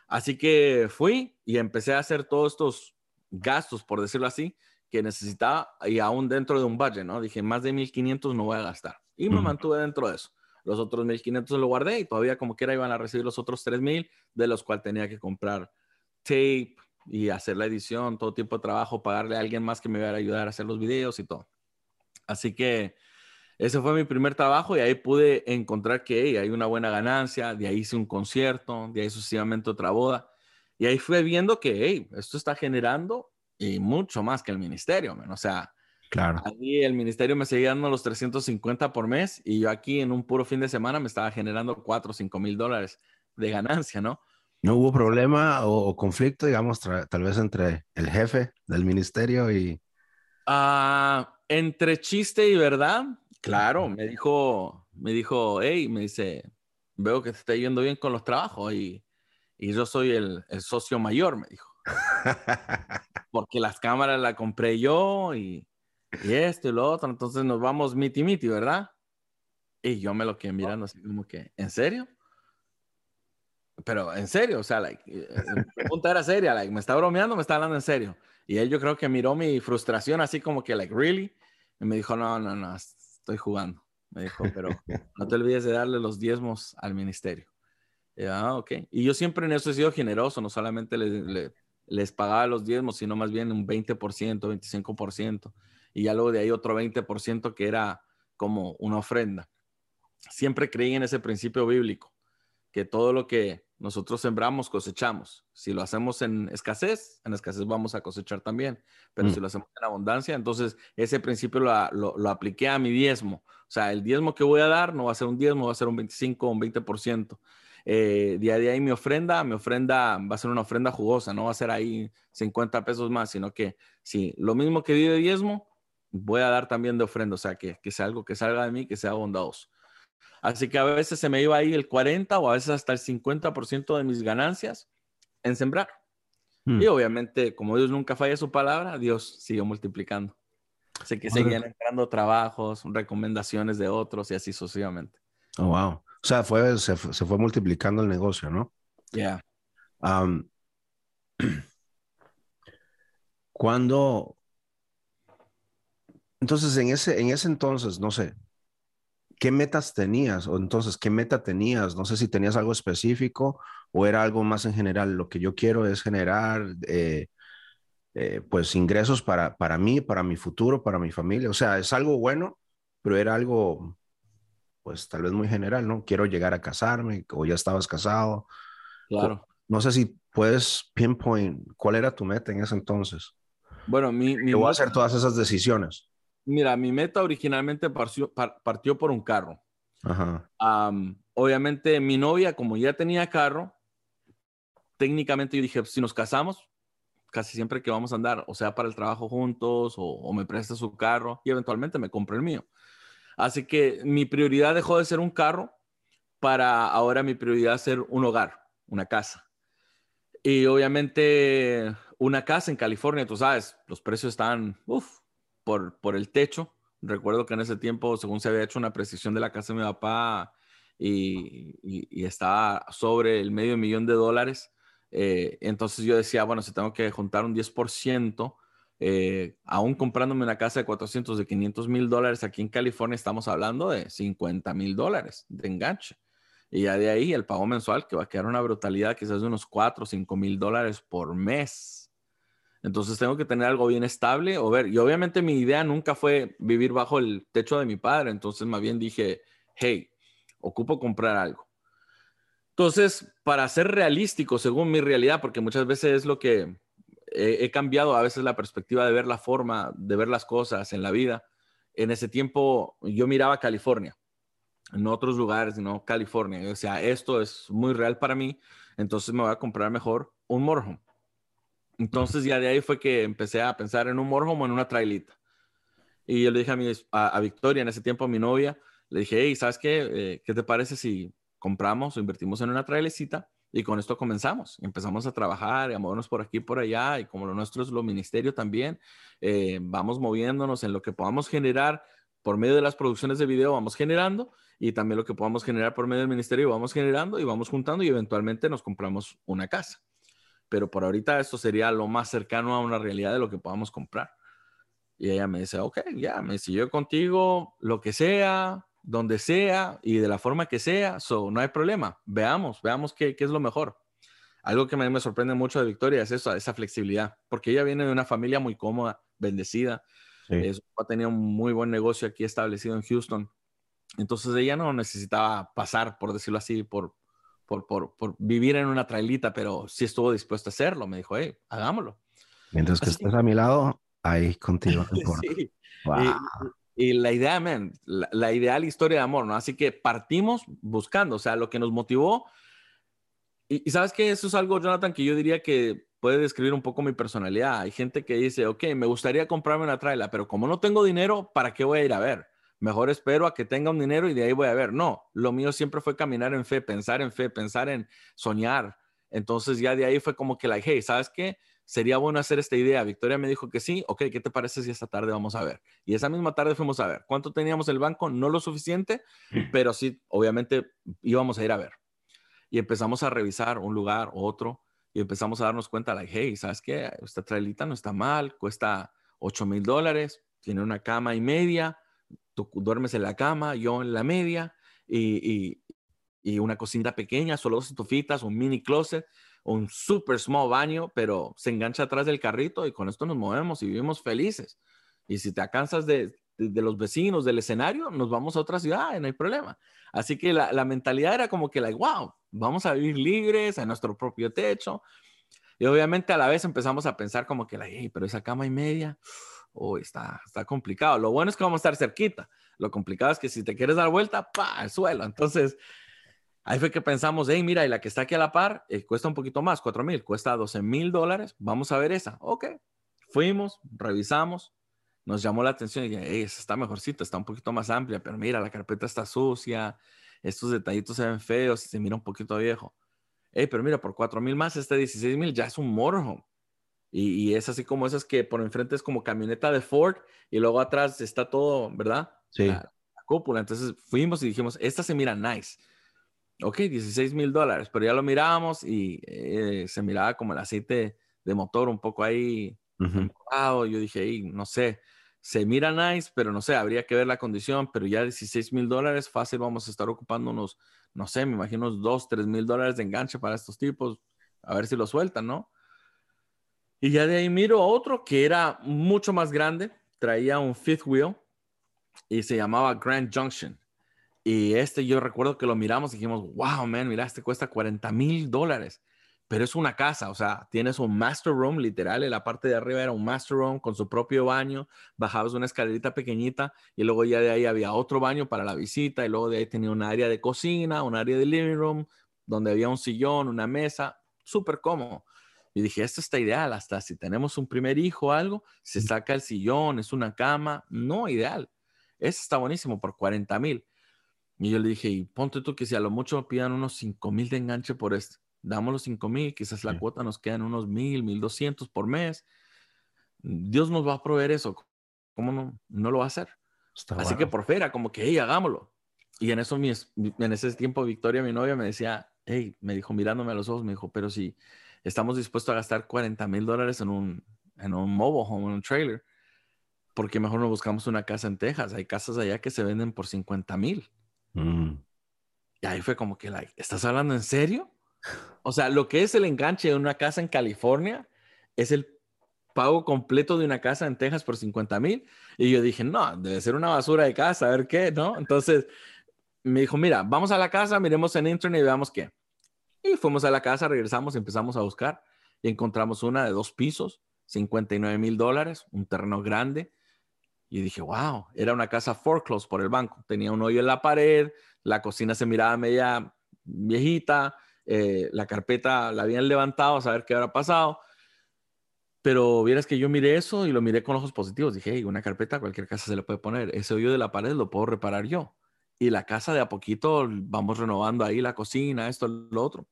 Así que fui y empecé a hacer todos estos gastos, por decirlo así, que necesitaba y aún dentro de un budget, ¿no? Dije, más de 1500 no voy a gastar. Y me mantuve dentro de eso. Los otros 1500 lo guardé y todavía como quiera iban a recibir los otros 3000, de los cuales tenía que comprar tape y hacer la edición, todo tipo de trabajo, pagarle a alguien más que me iba a ayudar a hacer los videos y todo. Así que ese fue mi primer trabajo y ahí pude encontrar que hay una buena ganancia, de ahí hice un concierto, de ahí sucesivamente otra boda. Y ahí fui viendo que esto está generando y mucho más que el ministerio, o sea, Claro. Ahí el ministerio me seguía dando los 350 por mes y yo aquí en un puro fin de semana me estaba generando 4 o 5 mil dólares de ganancia, ¿no? ¿No hubo problema o, conflicto, digamos, tal vez entre el jefe del ministerio y... Ah, entre chiste y verdad, claro, me dijo, me dijo, hey, me dice, veo que te está yendo bien con los trabajos y, y yo soy el, el socio mayor, me dijo. Porque las cámaras las compré yo y y esto y lo otro, entonces nos vamos miti miti, ¿verdad? Y yo me lo quedé mirando así como que, ¿en serio? pero en serio, o sea, like, eh, eh, punta era seria, like, me está bromeando, me está hablando en serio. Y él yo creo que miró mi frustración así como que, like, really? Y me dijo, no, no, no, estoy jugando. Me dijo, pero no te olvides de darle los diezmos al ministerio. Y, ah. Y yo siempre en eso he sido generoso, no solamente les pagaba los diezmos, sino más bien un 20%, 25%. Y ya luego de ahí otro 20% que era como una ofrenda. Siempre creí en ese principio bíblico, que todo lo que nosotros sembramos, cosechamos. Si lo hacemos en escasez, en escasez vamos a cosechar también. Pero mm. si lo hacemos en abundancia, entonces ese principio lo, lo, apliqué a mi diezmo. O sea, el diezmo que voy a dar no va a ser un diezmo, va a ser un 25 o un 20%. Eh, día de ahí mi ofrenda, mi ofrenda va a ser una ofrenda jugosa, no va a ser ahí 50 pesos más, sino que si lo mismo que di de diezmo, voy a dar también de ofrenda, o sea, que, que sea algo que salga de mí, que sea bondadoso. Así que a veces se me iba ahí el 40 o a veces hasta el 50% de mis ganancias en sembrar. Hmm. Y obviamente, como Dios nunca falla su palabra, Dios siguió multiplicando. Así que seguían entrando trabajos, recomendaciones de otros y así sucesivamente. Oh, wow. O sea, fue, se, fue multiplicando el negocio, ¿no? Ya. cuando. Entonces, en ese, en ese entonces, no sé, ¿qué metas tenías? O entonces, ¿qué meta tenías? No sé si tenías algo específico o era algo más en general. Lo que yo quiero es generar, eh, eh, pues, ingresos para, para mí, para mi futuro, para mi familia. O sea, es algo bueno, pero era algo, pues, tal vez muy general, ¿no? Quiero llegar a casarme o ya estabas casado. Claro. No sé si puedes pinpoint cuál era tu meta en ese entonces. Bueno, mi... mi voy a hacer todas esas decisiones. Mira, mi meta originalmente partió, partió por un carro. obviamente mi novia, como ya tenía carro, técnicamente yo dije, si nos casamos, casi siempre que vamos a andar, o sea, para el trabajo juntos, o, me presta su carro, y eventualmente me compro el mío. Así que mi prioridad dejó de ser un carro para ahora mi prioridad ser un hogar, una casa. Y obviamente una casa en California, tú sabes, los precios están, uff, por, por el techo. Recuerdo que en ese tiempo, según se había hecho una precisión de la casa de mi papá y, y, estaba sobre el medio millón de dólares, eh, entonces yo decía, bueno, si tengo que juntar un 10%, eh, aún comprándome una casa de 400, de 500 mil dólares aquí en California, estamos hablando de 50 mil dólares de enganche. Y ya de ahí el pago mensual, que va a quedar una brutalidad, quizás de unos 4 o 5 mil dólares por mes. Entonces tengo que tener algo bien estable o ver. Y obviamente mi idea nunca fue vivir bajo el techo de mi padre. Entonces más bien dije, hey, ocupo comprar algo. Entonces, para ser realístico, según mi realidad, porque muchas veces es lo que he, cambiado a veces la perspectiva de ver la forma, de ver las cosas en la vida. En ese tiempo yo miraba California, en otros lugares, no California. O sea, esto es muy real para mí, entonces me voy a comprar mejor un motorhome entonces ya de ahí fue que empecé a pensar en un motorhome o en una trailita. Y yo le dije a, Victoria, en ese tiempo a mi novia, le dije, hey, ¿sabes qué? Eh, ¿Qué te parece si compramos o invertimos en una trailecita? Y con esto comenzamos. Empezamos a trabajar a movernos por aquí por allá. Y como lo nuestro es lo ministerio también, eh, vamos moviéndonos en lo que podamos generar por medio de las producciones de video, vamos generando. Y también lo que podamos generar por medio del ministerio, vamos generando y vamos juntando y eventualmente nos compramos una casa pero por ahorita esto sería lo más cercano a una realidad de lo que podamos comprar. Y ella me dice, ok, ya, me sigo contigo, lo que sea, donde sea y de la forma que sea, so, no hay problema. Veamos, veamos qué, qué es lo mejor. Algo que me sorprende mucho de Victoria es eso, esa flexibilidad, porque ella viene de una familia muy cómoda, bendecida. ha tenido un muy buen negocio aquí establecido en Houston. Entonces ella no necesitaba pasar, por decirlo así, por, por, por, vivir en una trailita, pero sí estuvo dispuesto a hacerlo. Me dijo, hey, hagámoslo. Mientras que estés a mi lado, ahí contigo. sí. y, la idea, man, la, ideal historia de amor, ¿no? Así que partimos buscando, o sea, lo que nos motivó. Y, y sabes que eso es algo, Jonathan, que yo diría que puede describir un poco mi personalidad. Hay gente que dice, ok, me gustaría comprarme una traila, pero como no tengo dinero, ¿para qué voy a ir a ver? Mejor espero a que tenga un dinero y de ahí voy a ver. No, lo mío siempre fue caminar en fe, pensar en fe, pensar en soñar. Entonces ya de ahí fue como que, like, hey, ¿sabes qué? Sería bueno hacer esta idea. Victoria me dijo que sí. Ok, ¿qué te parece si esta tarde vamos a ver? Y esa misma tarde fuimos a ver. ¿Cuánto teníamos el banco? No lo suficiente, pero sí, obviamente íbamos a ir a ver. y empezamos a revisar un lugar, otro, y empezamos a darnos cuenta, like, hey, ¿sabes qué? Esta trailita no está mal, cuesta 8 mil dólares, tiene una cama y media, tú duermes en la cama, yo en la media, y, y, una cocina pequeña, solo dos estufitas, un mini closet, un super small baño, pero se engancha atrás del carrito y con esto nos movemos y vivimos felices. Y si te cansas de, de, los vecinos, del escenario, nos vamos a otra ciudad, no hay problema. Así que la, la mentalidad era como que, like, wow, vamos a vivir libres en nuestro propio techo. Y obviamente a la vez empezamos a pensar como que, hey, pero esa cama y media, oh, está, está complicado. Lo bueno es que vamos a estar cerquita. Lo complicado es que si te quieres dar vuelta, pa, al suelo. Entonces, ahí fue que pensamos, hey, mira, y la que está aquí a la par, eh, cuesta un poquito más, 4 mil, cuesta 12 mil dólares. Vamos a ver esa. Ok, fuimos, revisamos, nos llamó la atención y dije, hey, esa está mejorcita, está un poquito más amplia, pero mira, la carpeta está sucia, estos detallitos se ven feos, se mira un poquito viejo. Hey, pero mira, por 4 mil más, este 16 mil ya es un motorhome. Y, es así como esas que por enfrente es como camioneta de Ford y luego atrás está todo, ¿verdad? Sí. La, cúpula. Entonces fuimos y dijimos, esta se mira nice. Ok, 16 mil dólares, pero ya lo mirábamos y eh, se miraba como el aceite de motor un poco ahí. Yo dije, hey, no sé, se mira nice, pero no sé, habría que ver la condición, pero ya 16 mil dólares, fácil vamos a estar ocupando unos, no sé, me imagino unos 2, 3 mil dólares de enganche para estos tipos, a ver si lo sueltan, ¿no? Y ya de ahí miro otro que era mucho más grande, traía un fifth wheel y se llamaba Grand Junction. Y este yo recuerdo que lo miramos y dijimos, wow, man, mira, este cuesta 40 mil dólares pero es una casa, o sea, tienes un master room, literal, en la parte de arriba era un master room con su propio baño, bajabas una escalerita pequeñita y luego ya de ahí había otro baño para la visita y luego de ahí tenía un área de cocina, un área de living room, donde había un sillón, una mesa, súper cómodo. Y dije, esto está ideal, hasta si tenemos un primer hijo o algo, se saca el sillón, es una cama, no, ideal. Esto está buenísimo por 40 mil. Y yo le dije, y ponte tú que si a lo mucho pidan unos 5 mil de enganche por esto damos los 5 mil, quizás la cuota nos quedan unos mil, mil doscientos por mes. Dios nos va a proveer eso. ¿Cómo no, no lo va a hacer? Así que por fuera, como que, hey, hagámoslo. Y en eso, en ese tiempo, Victoria, mi novia, me decía, hey, me dijo, mirándome a los ojos, me dijo, pero si estamos dispuestos a gastar 40 mil dólares en un, en un mobile home, en un trailer, ¿por qué mejor no buscamos una casa en Texas? Hay casas allá que se venden por 50 mil. Mm. Y ahí fue como que, like, ¿estás hablando en serio? O sea, lo que es el enganche de una casa en California es el pago completo de una casa en Texas por 50 mil. Y yo dije, no, debe ser una basura de casa, a ver qué, ¿no? Entonces me dijo, mira, vamos a la casa, miremos en internet y veamos qué. Y fuimos a la casa, regresamos, empezamos a buscar y encontramos una de dos pisos, 59 mil dólares, un terreno grande. Y dije, wow, era una casa foreclosed por el banco. Tenía un hoyo en la pared, la cocina se miraba media viejita, eh, la carpeta la habían levantado a saber qué habrá pasado. Pero vieras que yo miré eso y lo miré con ojos positivos. Dije, una carpeta cualquier casa se le puede poner. Ese hoyo de la pared lo puedo reparar yo. Y la casa de a poquito vamos renovando ahí la cocina, esto, lo otro.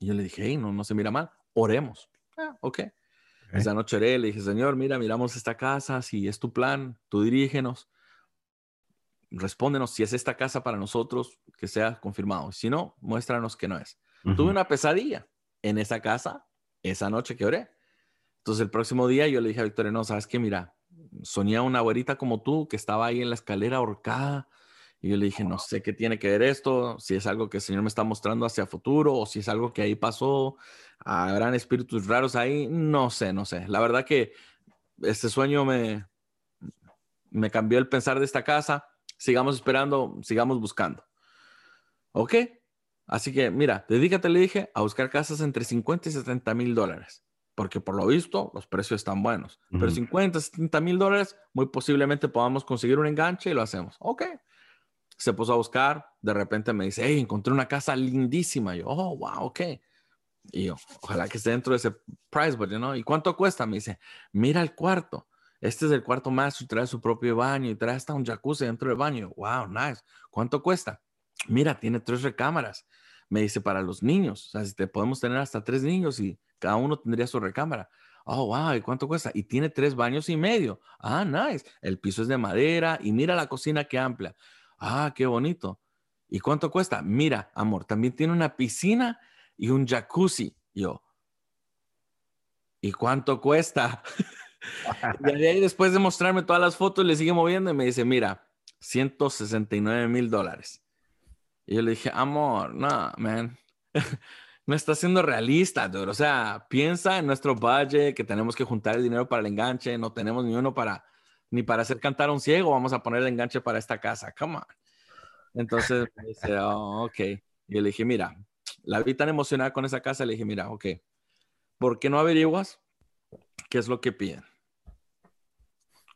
Y yo le dije, no, no se mira mal, oremos. Ah, ok. Esa noche oré, le dije, Señor, mira, miramos esta casa, si es tu plan, tú dirígenos respóndenos si es esta casa para nosotros, que sea confirmado. Si no, muéstranos que no es. Tuve una pesadilla en esa casa esa noche que oré. Entonces el próximo día yo le dije a Victoria, no, sabes qué, mira, soñé una abuelita como tú que estaba ahí en la escalera ahorcada. Y yo le dije, no sé qué tiene que ver esto, si es algo que el Señor me está mostrando hacia futuro o si es algo que ahí pasó, habrán espíritus raros ahí, no sé, no sé. La verdad que este sueño me, me cambió el pensar de esta casa sigamos esperando, sigamos buscando. ¿Ok? Así que, mira, dedícate, le dije, a buscar casas entre 50 y 70 mil dólares. Porque por lo visto, los precios están buenos. Pero 50, 70 mil dólares, muy posiblemente podamos conseguir un enganche y lo hacemos. Ok. Se puso a buscar. De repente me dice, hey, encontré una casa lindísima. yo, oh, wow, ok. Y yo, ojalá que esté dentro de ese price budget, ¿no? ¿Y cuánto cuesta? Me dice, mira el cuarto. Este es el cuarto más y trae su propio baño y trae hasta un jacuzzi dentro del baño. Wow, nice. ¿Cuánto cuesta? Mira, tiene tres recámaras. Me dice para los niños. O sea, si te podemos tener hasta tres niños y cada uno tendría su recámara. Oh, wow, ¿y cuánto cuesta? Y tiene tres baños y medio. Ah, nice. El piso es de madera y mira la cocina qué amplia. Ah, qué bonito. ¿y cuánto cuesta? Mira, amor, también tiene una piscina y un jacuzzi. yo, ¿y cuánto cuesta? y ahí después de mostrarme todas las fotos, le sigue moviendo y me dice, mira, 169 mil dólares. Y yo le dije, amor, no, man, no está siendo realista, dude. O sea, piensa en nuestro budget, que tenemos que juntar el dinero para el enganche, no tenemos ni uno para, ni para hacer cantar a un ciego, vamos a poner el enganche para esta casa, come on. Entonces me dice, oh, ok. Y le dije, mira, la vi tan emocionada con esa casa, le dije, mira, ok, ¿por qué no averiguas qué es lo que piden?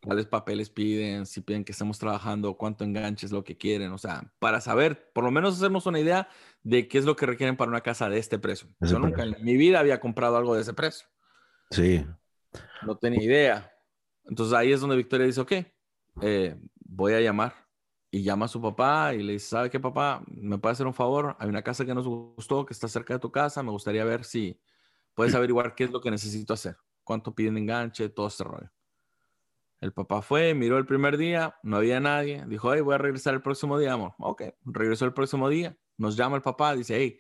cuáles papeles piden, si piden que estemos trabajando, cuánto enganche es lo que quieren, o sea, para saber, por lo menos hacernos una idea de qué es lo que requieren para una casa de este precio. Yo nunca en mi vida había comprado algo de ese precio. Sí. No tenía idea. Entonces ahí es donde Victoria dice, ok, eh, voy a llamar. Y llama a su papá y le dice, ¿sabe qué papá? ¿Me puede hacer un favor? Hay una casa que nos gustó, que está cerca de tu casa, me gustaría ver si puedes averiguar qué es lo que necesito hacer, cuánto piden enganche, todo este rollo. El papá fue, miró el primer día, no había nadie. Dijo, hey, voy a regresar el próximo día, amor. Ok, regresó el próximo día. Nos llama el papá, dice, hey,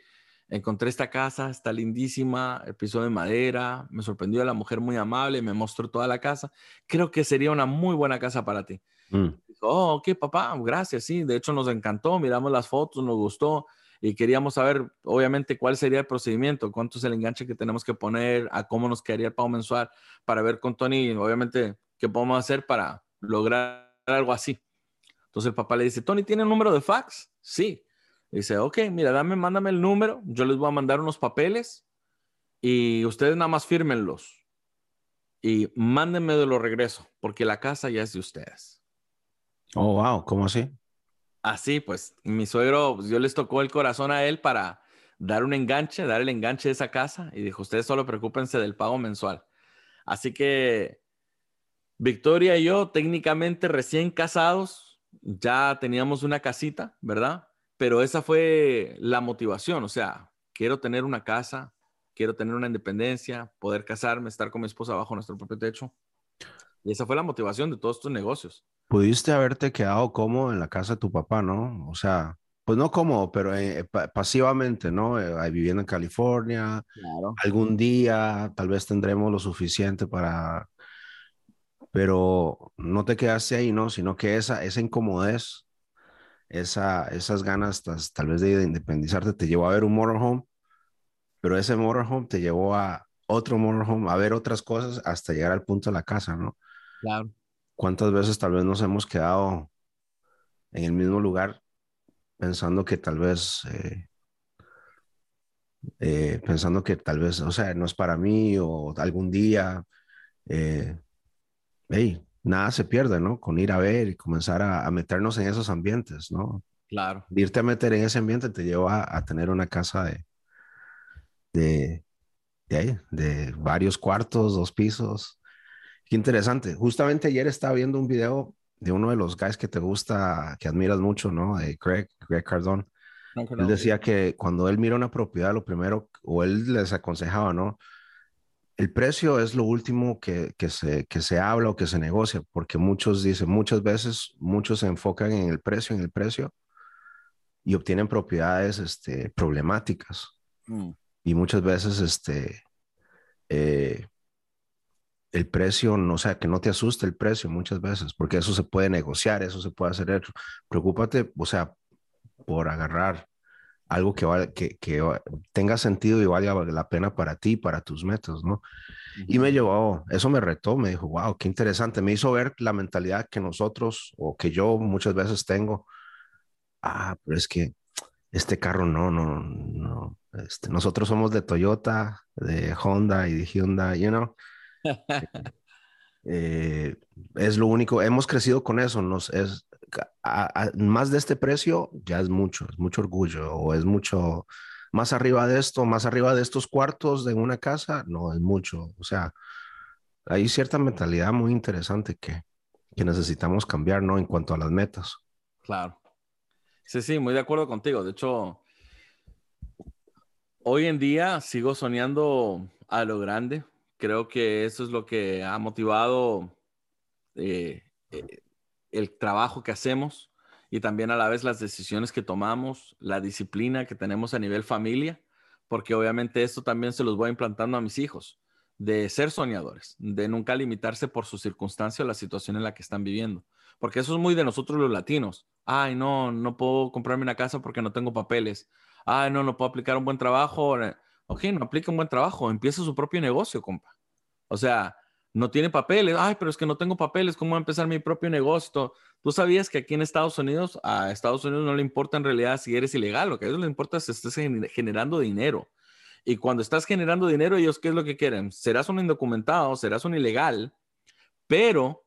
encontré esta casa, está lindísima, el piso de madera, me sorprendió la mujer muy amable, me mostró toda la casa. Creo que sería una muy buena casa para ti. Mm. Dijo, oh, ok, papá, gracias, sí. De hecho, nos encantó, miramos las fotos, nos gustó y queríamos saber, obviamente, cuál sería el procedimiento, cuánto es el enganche que tenemos que poner, a cómo nos quedaría el pago mensual para ver con Tony, obviamente, ¿qué podemos hacer para lograr algo así? Entonces el papá le dice, Tony, ¿tiene un número de fax? Sí. Dice, ok, mira, dame, mándame el número, yo les voy a mandar unos papeles y ustedes nada más fírmenlos y mándenme de lo regreso, porque la casa ya es de ustedes. Oh, wow, ¿cómo así? Así, pues mi suegro, pues, yo les tocó el corazón a él para dar un enganche, dar el enganche de esa casa y dijo, ustedes solo preocúpense del pago mensual. Así que Victoria y yo, técnicamente recién casados, ya teníamos una casita, ¿verdad? Pero esa fue la motivación, o sea, quiero tener una casa, quiero tener una independencia, poder casarme, estar con mi esposa bajo nuestro propio techo. Y esa fue la motivación de todos estos negocios. Pudiste haberte quedado cómodo en la casa de tu papá, ¿no? O sea, pues no cómodo, pero eh, pasivamente, ¿no? Eh, viviendo en California, algún día tal vez tendremos lo suficiente para pero no te quedaste ahí, ¿no? Sino que esa, esa incomodez, esa, esas ganas tal, vez de, independizarte te llevó a ver un motorhome, pero ese motorhome te llevó a otro motorhome, a ver otras cosas hasta llegar al punto de la casa, ¿no? Claro. ¿Cuántas veces tal vez nos hemos quedado en el mismo lugar pensando que tal vez... Eh, eh, pensando que tal vez, o sea, no es para mí o algún día eh, hey, nada se pierde, ¿no? Con ir a ver y comenzar a, meternos en esos ambientes, ¿no? Claro. Irte a meter en ese ambiente te lleva a, tener una casa de, de, de, de, varios cuartos, dos pisos. Qué interesante. Justamente ayer estaba viendo un video de uno de los guys que te gusta, que admiras mucho, ¿no? De Greg, Greg Cardone. Él decía que cuando él mira una propiedad, lo primero, o él les aconsejaba, ¿no? El precio es lo último que, se, que se habla o que se negocia, porque muchos dicen, muchas veces, muchos se enfocan en el precio, en el precio, y obtienen propiedades este, problemáticas. Mm. Y muchas veces este, eh, el precio, no, o sea, que no te asuste el precio muchas veces, porque eso se puede negociar, eso se puede hacer. Preocúpate, o sea, por agarrar algo que, que, que, tenga sentido y valga la pena para ti, para tus metas, ¿no? Y me llevó, eso me retó, me dijo, wow, qué interesante, me hizo ver la mentalidad que nosotros o que yo muchas veces tengo. Ah, pero es que este carro no, no, no, este, nosotros somos de Toyota, de Honda y de Hyundai, you know. Eh, es lo único, hemos crecido con eso, nos, es, más de este precio ya es mucho, es mucho orgullo o es mucho más arriba de esto, más arriba de estos cuartos de una casa, no es mucho. O sea, hay cierta mentalidad muy interesante que, que necesitamos cambiar, ¿no? En cuanto a las metas. Claro. Sí, sí, muy de acuerdo contigo. De hecho, hoy en día sigo soñando a lo grande. Creo que eso es lo que ha motivado eh, eh, el trabajo que hacemos y también a la vez las decisiones que tomamos, la disciplina que tenemos a nivel familia, porque obviamente esto también se los voy implantando a mis hijos, de ser soñadores, de nunca limitarse por su circunstancia o la situación en la que están viviendo, porque eso es muy de nosotros los latinos. Ay, no, no puedo comprarme una casa porque no tengo papeles. Ay, no, no puedo aplicar un buen trabajo. Ok, no aplique un buen trabajo, empieza su propio negocio, compa. O sea, no tiene papeles. Ay, pero es que no tengo papeles, ¿cómo voy a empezar mi propio negocio? Tú sabías que aquí en Estados Unidos, a Estados Unidos no le importa en realidad si eres ilegal, lo que a ellos les importa es que estés generando dinero. Y cuando estás generando dinero, ellos, ¿qué es lo que quieren? Serás un indocumentado, serás un ilegal, pero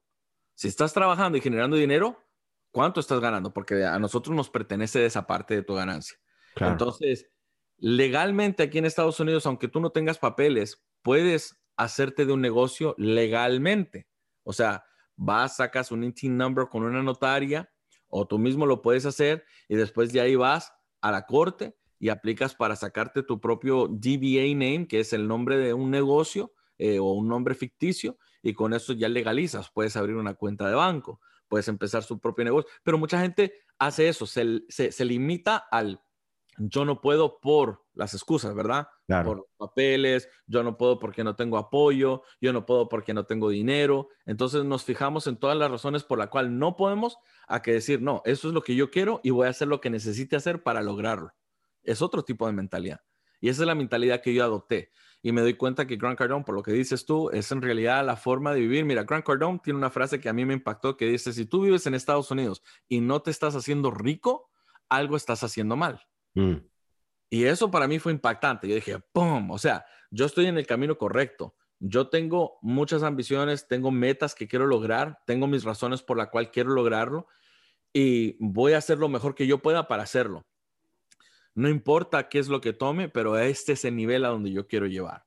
si estás trabajando y generando dinero, ¿cuánto estás ganando? Porque a nosotros nos pertenece esa parte de tu ganancia. Entonces, legalmente aquí en Estados Unidos, aunque tú no tengas papeles, puedes hacerte de un negocio legalmente. O sea, vas, sacas un INTIN number con una notaria o tú mismo lo puedes hacer y después de ahí vas a la corte y aplicas para sacarte tu propio DBA name, que es el nombre de un negocio eh, o un nombre ficticio, y con eso ya legalizas. Puedes abrir una cuenta de banco, puedes empezar su propio negocio, pero mucha gente hace eso, se, se limita al yo no puedo por las excusas, ¿verdad? Por papeles, yo no puedo porque no tengo apoyo, yo no puedo porque no tengo dinero. Entonces nos fijamos en todas las razones por las cuales no podemos a que decir, no, eso es lo que yo quiero y voy a hacer lo que necesite hacer para lograrlo. Es otro tipo de mentalidad. Y esa es la mentalidad que yo adopté. Y me doy cuenta que Grant Cardone, por lo que dices tú, es en realidad la forma de vivir. Mira, Grant Cardone tiene una frase que a mí me impactó que dice, si tú vives en Estados Unidos y no te estás haciendo rico, algo estás haciendo mal. Mm. Y eso para mí fue impactante. Yo dije, ¡pum! O sea, yo estoy en el camino correcto. Yo tengo muchas ambiciones, tengo metas que quiero lograr, tengo mis razones por la cual quiero lograrlo y voy a hacer lo mejor que yo pueda para hacerlo. No importa qué es lo que tome, pero este es el nivel a donde yo quiero llevar.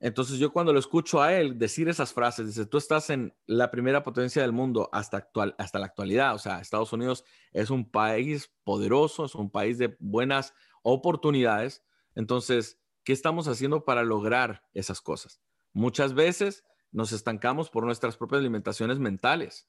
Entonces yo cuando lo escucho a él decir esas frases, dice, tú estás en la primera potencia del mundo hasta, actual, hasta la actualidad. O sea, Estados Unidos es un país poderoso, es un país de buenas oportunidades. Entonces, ¿qué estamos haciendo para lograr esas cosas? Muchas veces nos estancamos por nuestras propias limitaciones mentales,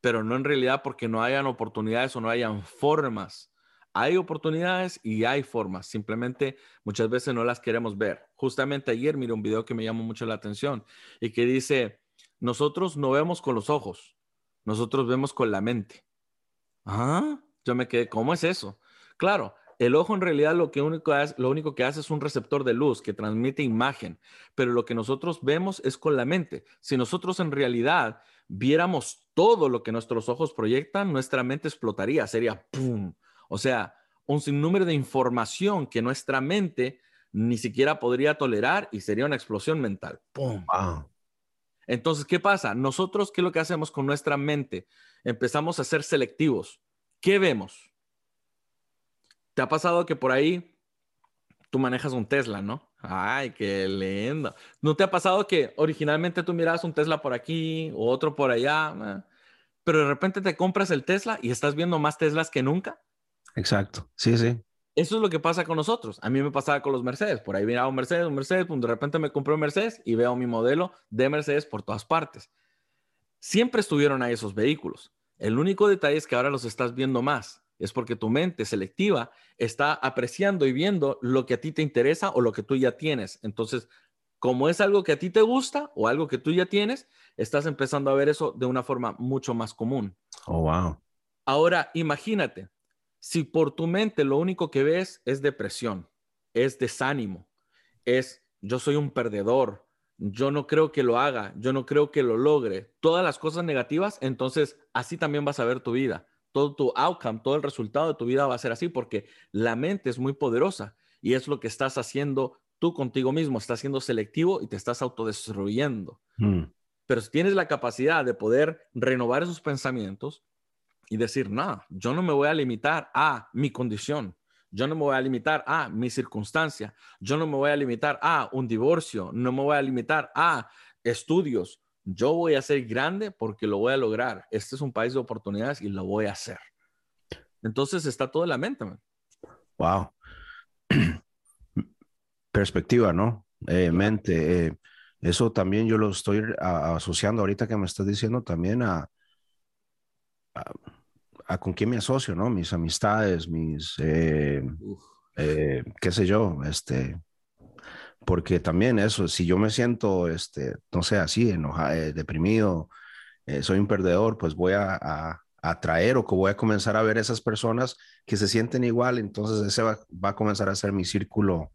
pero no en realidad porque no hayan oportunidades o no hayan formas hay oportunidades y hay formas, simplemente muchas veces no las queremos ver. Justamente ayer miré un video que me llamó mucho la atención y que dice, nosotros no vemos con los ojos, nosotros vemos con la mente. Ah, yo me quedé, ¿cómo es eso? Claro, el ojo en realidad lo, que único lo único que hace es un receptor de luz que transmite imagen, pero lo que nosotros vemos es con la mente. Si nosotros en realidad viéramos todo lo que nuestros ojos proyectan, nuestra mente explotaría, sería ¡pum! O sea, un sinnúmero de información que nuestra mente ni siquiera podría tolerar y sería una explosión mental. ¡Pum! Entonces, ¿qué pasa? Nosotros, ¿qué es lo que hacemos con nuestra mente? Empezamos a ser selectivos. ¿Qué vemos? ¿Te ha pasado que por ahí tú manejas un Tesla, no? Ay, qué lindo. ¿No te ha pasado que originalmente tú miras un Tesla por aquí o otro por allá, pero de repente te compras el Tesla y estás viendo más Teslas que nunca? Exacto, sí, sí. Eso es lo que pasa con nosotros. A mí me pasaba con los Mercedes. Por ahí miraba un Mercedes, un Mercedes, pues de repente me compré un Mercedes y veo mi modelo de Mercedes por todas partes. Siempre estuvieron ahí esos vehículos. El único detalle es que ahora los estás viendo más. Es porque tu mente selectiva está apreciando y viendo lo que a ti te interesa o lo que tú ya tienes. Entonces, como es algo que a ti te gusta o algo que tú ya tienes, estás empezando a ver eso de una forma mucho más común. Oh, wow. Ahora, imagínate, si por tu mente lo único que ves es depresión, es desánimo, es yo soy un perdedor, yo no creo que lo haga, yo no creo que lo logre, todas las cosas negativas, entonces así también vas a ver tu vida. Todo tu outcome, todo el resultado de tu vida va a ser así porque la mente es muy poderosa y es lo que estás haciendo tú contigo mismo, estás siendo selectivo y te estás autodestruyendo. Mm. Pero si tienes la capacidad de poder renovar esos pensamientos, y decir, no, yo no me voy a limitar a mi condición, yo no me voy a limitar a mi circunstancia, yo no me voy a limitar a un divorcio, no me voy a limitar a estudios, yo voy a ser grande porque lo voy a lograr. Este es un país de oportunidades y lo voy a hacer. Entonces está todo en la mente. Wow. Perspectiva, ¿no? Eh, mente. Eh, eso también yo lo estoy asociando ahorita que me estás diciendo también a a con quién me asocio, ¿no? Mis amistades, mis, eh, eh, qué sé yo, este, porque también eso, si yo me siento, este, no sé, así, enojado, eh, deprimido, soy un perdedor, pues voy a, a, atraer o que voy a comenzar a ver esas personas que se sienten igual, entonces ese va, va a comenzar a ser mi círculo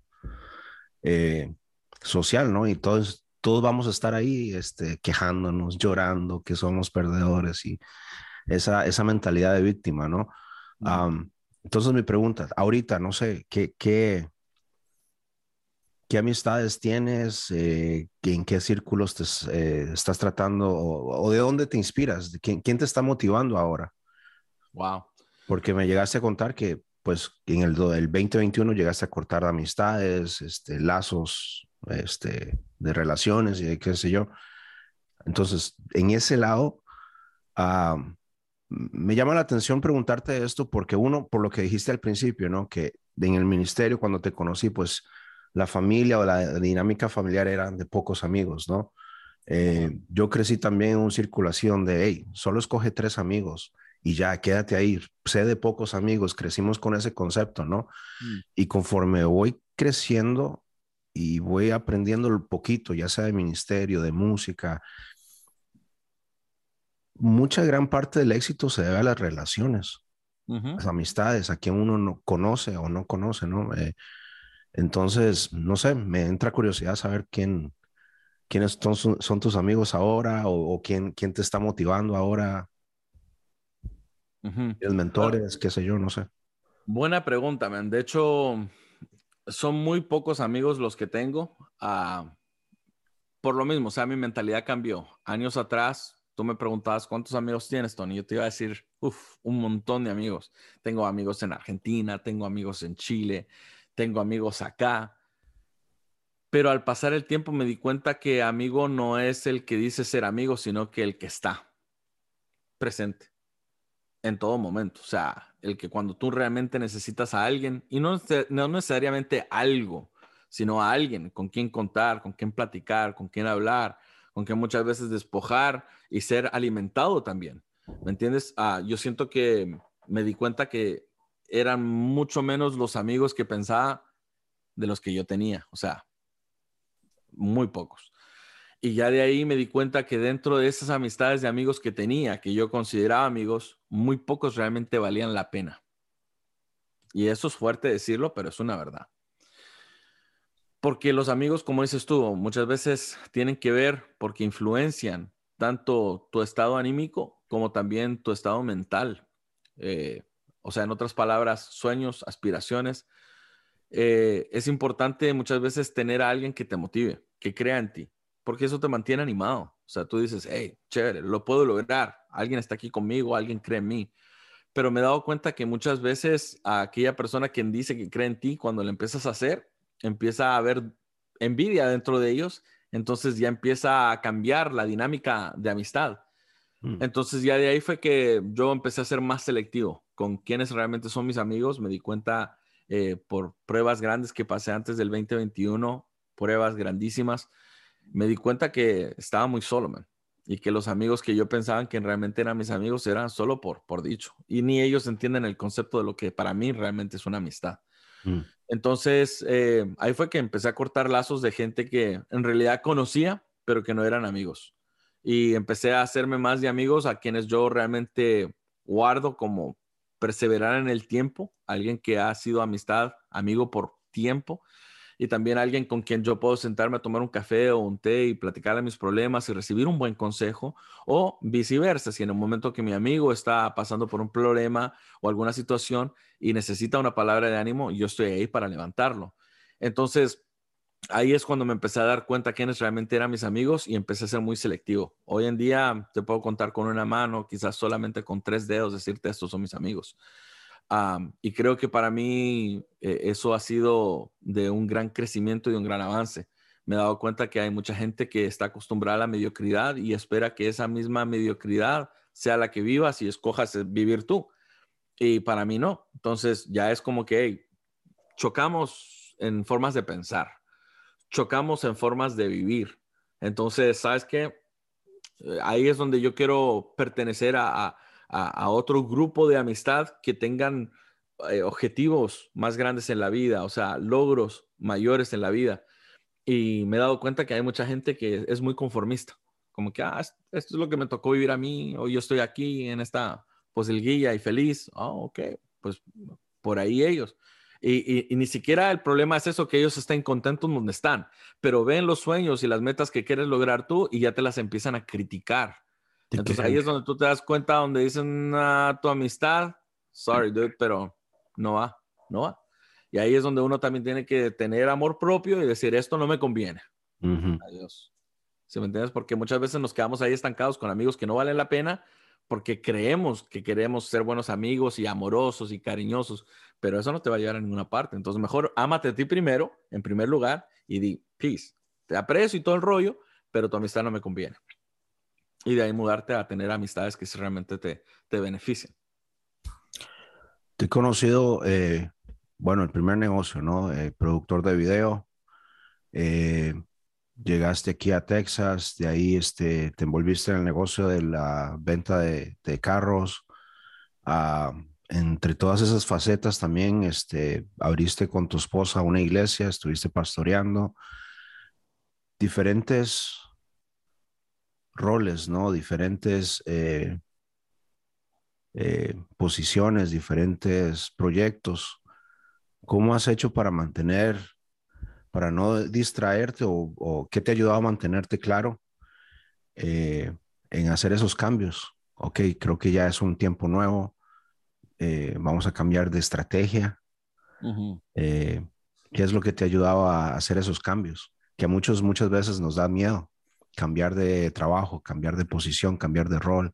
social, ¿no? Y todos, todos vamos a estar ahí, este, quejándonos, llorando, que somos perdedores y esa, esa mentalidad de víctima, ¿no? entonces mi pregunta, ahorita, no sé, ¿qué, qué, qué amistades tienes? Eh, ¿En qué círculos te eh, estás tratando? O, de dónde te inspiras? ¿Quién, ¿Quién te está motivando ahora? Wow. Porque me llegaste a contar que, pues, en el, el 2021 llegaste a cortar amistades, este, lazos este, de relaciones y qué sé yo. Entonces, en ese lado, me llama la atención preguntarte esto porque uno, por lo que dijiste al principio, ¿no? Que en el ministerio cuando te conocí, pues la familia o la dinámica familiar eran de pocos amigos, ¿no? Eh, yo crecí también en una circulación de, hey, solo escoge tres amigos y ya, quédate ahí, sé de pocos amigos, crecimos con ese concepto, ¿no? Mm. Y conforme voy creciendo y voy aprendiendo un poquito, ya sea de ministerio, de música, mucha gran parte del éxito se debe a las relaciones, las amistades, a quien uno no conoce o no conoce, ¿no? Eh, entonces, no sé, me entra curiosidad saber quién, quiénes son, tus amigos ahora o, quién, quién, te está motivando ahora. Los mentores, qué sé yo, no sé. Buena pregunta, man. De hecho, son muy pocos amigos los que tengo. Ah, por lo mismo, o sea, mi mentalidad cambió. Años atrás, tú me preguntabas cuántos amigos tienes, Tony. Yo te iba a decir, uff, un montón de amigos. Tengo amigos en Argentina, tengo amigos en Chile, tengo amigos acá. Pero al pasar el tiempo me di cuenta que amigo no es el que dice ser amigo, sino que el que está presente en todo momento. O sea, el que cuando tú realmente necesitas a alguien, y no, no necesariamente algo, sino a alguien con quien contar, con quien platicar, con quien hablar, con quien muchas veces despojar y ser alimentado también. ¿Me entiendes? Ah, yo siento que me di cuenta que eran mucho menos los amigos que pensaba de los que yo tenía. O sea, muy pocos. Y ya de ahí me di cuenta que dentro de esas amistades de amigos que tenía, que yo consideraba amigos, muy pocos realmente valían la pena. Y eso es fuerte decirlo, pero es una verdad. Porque los amigos, como dices tú, muchas veces tienen que ver porque influencian tanto tu estado anímico como también tu estado mental. Eh, o sea, en otras palabras, sueños, aspiraciones. Eh, es importante muchas veces tener a alguien que te motive, que crea en ti, porque eso te mantiene animado. O sea, tú dices, hey, chévere, lo puedo lograr, alguien está aquí conmigo, alguien cree en mí. Pero me he dado cuenta que muchas veces a aquella persona quien dice que cree en ti, cuando le empiezas a hacer, empieza a haber envidia dentro de ellos, entonces ya empieza a cambiar la dinámica de amistad. Mm. Entonces ya de ahí fue que yo empecé a ser más selectivo con quienes realmente son mis amigos. Me di cuenta eh, por pruebas grandes que pasé antes del 2021, pruebas grandísimas me di cuenta que estaba muy solo, man. Y que los amigos que yo pensaba que realmente eran mis amigos eran solo por, por dicho. Y ni ellos entienden el concepto de lo que para mí realmente es una amistad. Mm. Entonces, eh, ahí fue que empecé a cortar lazos de gente que en realidad conocía, pero que no eran amigos. Y empecé a hacerme más de amigos a quienes yo realmente guardo como perseverar en el tiempo, alguien que ha sido amistad, amigo por tiempo y también alguien con quien yo puedo sentarme a tomar un café o un té y platicarle mis problemas y recibir un buen consejo o viceversa, si en un momento que mi amigo está pasando por un problema o alguna situación y necesita una palabra de ánimo, yo estoy ahí para levantarlo. Entonces, ahí es cuando me empecé a dar cuenta quiénes realmente eran mis amigos y empecé a ser muy selectivo. Hoy en día te puedo contar con una mano, quizás solamente con tres dedos, decirte estos son mis amigos y creo que para mí eh, eso ha sido de un gran crecimiento y un gran avance. Me he dado cuenta que hay mucha gente que está acostumbrada a la mediocridad y espera que esa misma mediocridad sea la que vivas y escojas eh, vivir tú. Y para mí no. Entonces ya es como que chocamos en formas de pensar, chocamos en formas de vivir. Entonces, ¿sabes qué? Eh, ahí es donde yo quiero pertenecer a a, otro grupo de amistad que tengan eh, objetivos más grandes en la vida, o sea, logros mayores en la vida. Y me he dado cuenta que hay mucha gente que es muy conformista, como que, ah, esto es lo que me tocó vivir a mí, o yo estoy aquí en esta pues el guía y feliz. oh, ok, pues por ahí ellos. Y, ni siquiera el problema es eso, que ellos estén contentos donde están, pero ven los sueños y las metas que quieres lograr tú y ya te las empiezan a criticar. Entonces ahí es donde tú te das cuenta, donde dicen ah, tu amistad, sorry, dude, pero no va, no va. Y ahí es donde uno también tiene que tener amor propio y decir, esto no me conviene. Adiós. ¿Se me entiendes? Porque muchas veces nos quedamos ahí estancados con amigos que no valen la pena porque creemos que queremos ser buenos amigos y amorosos y cariñosos, pero eso no te va a llevar a ninguna parte. Entonces, mejor ámate a ti primero, en primer lugar, y di, peace, te aprecio y todo el rollo, pero tu amistad no me conviene. Y de ahí mudarte a tener amistades que realmente te, te beneficien. Te he conocido, eh, bueno, el primer negocio, ¿no? Eh, productor de video. Eh, llegaste aquí a Texas, de ahí este, te envolviste en el negocio de la venta de, carros. Ah, entre todas esas facetas también este, abriste con tu esposa una iglesia, estuviste pastoreando. Diferentes roles, ¿no? Diferentes eh, eh, posiciones, diferentes proyectos. ¿Cómo has hecho para mantener para no distraerte o, qué te ha ayudado a mantenerte claro eh, en hacer esos cambios? Ok, creo que ya es un tiempo nuevo, vamos a cambiar de estrategia. ¿Qué es lo que te ha ayudado a hacer esos cambios? Que a muchos muchas veces nos da miedo cambiar de trabajo, cambiar de posición, cambiar de rol.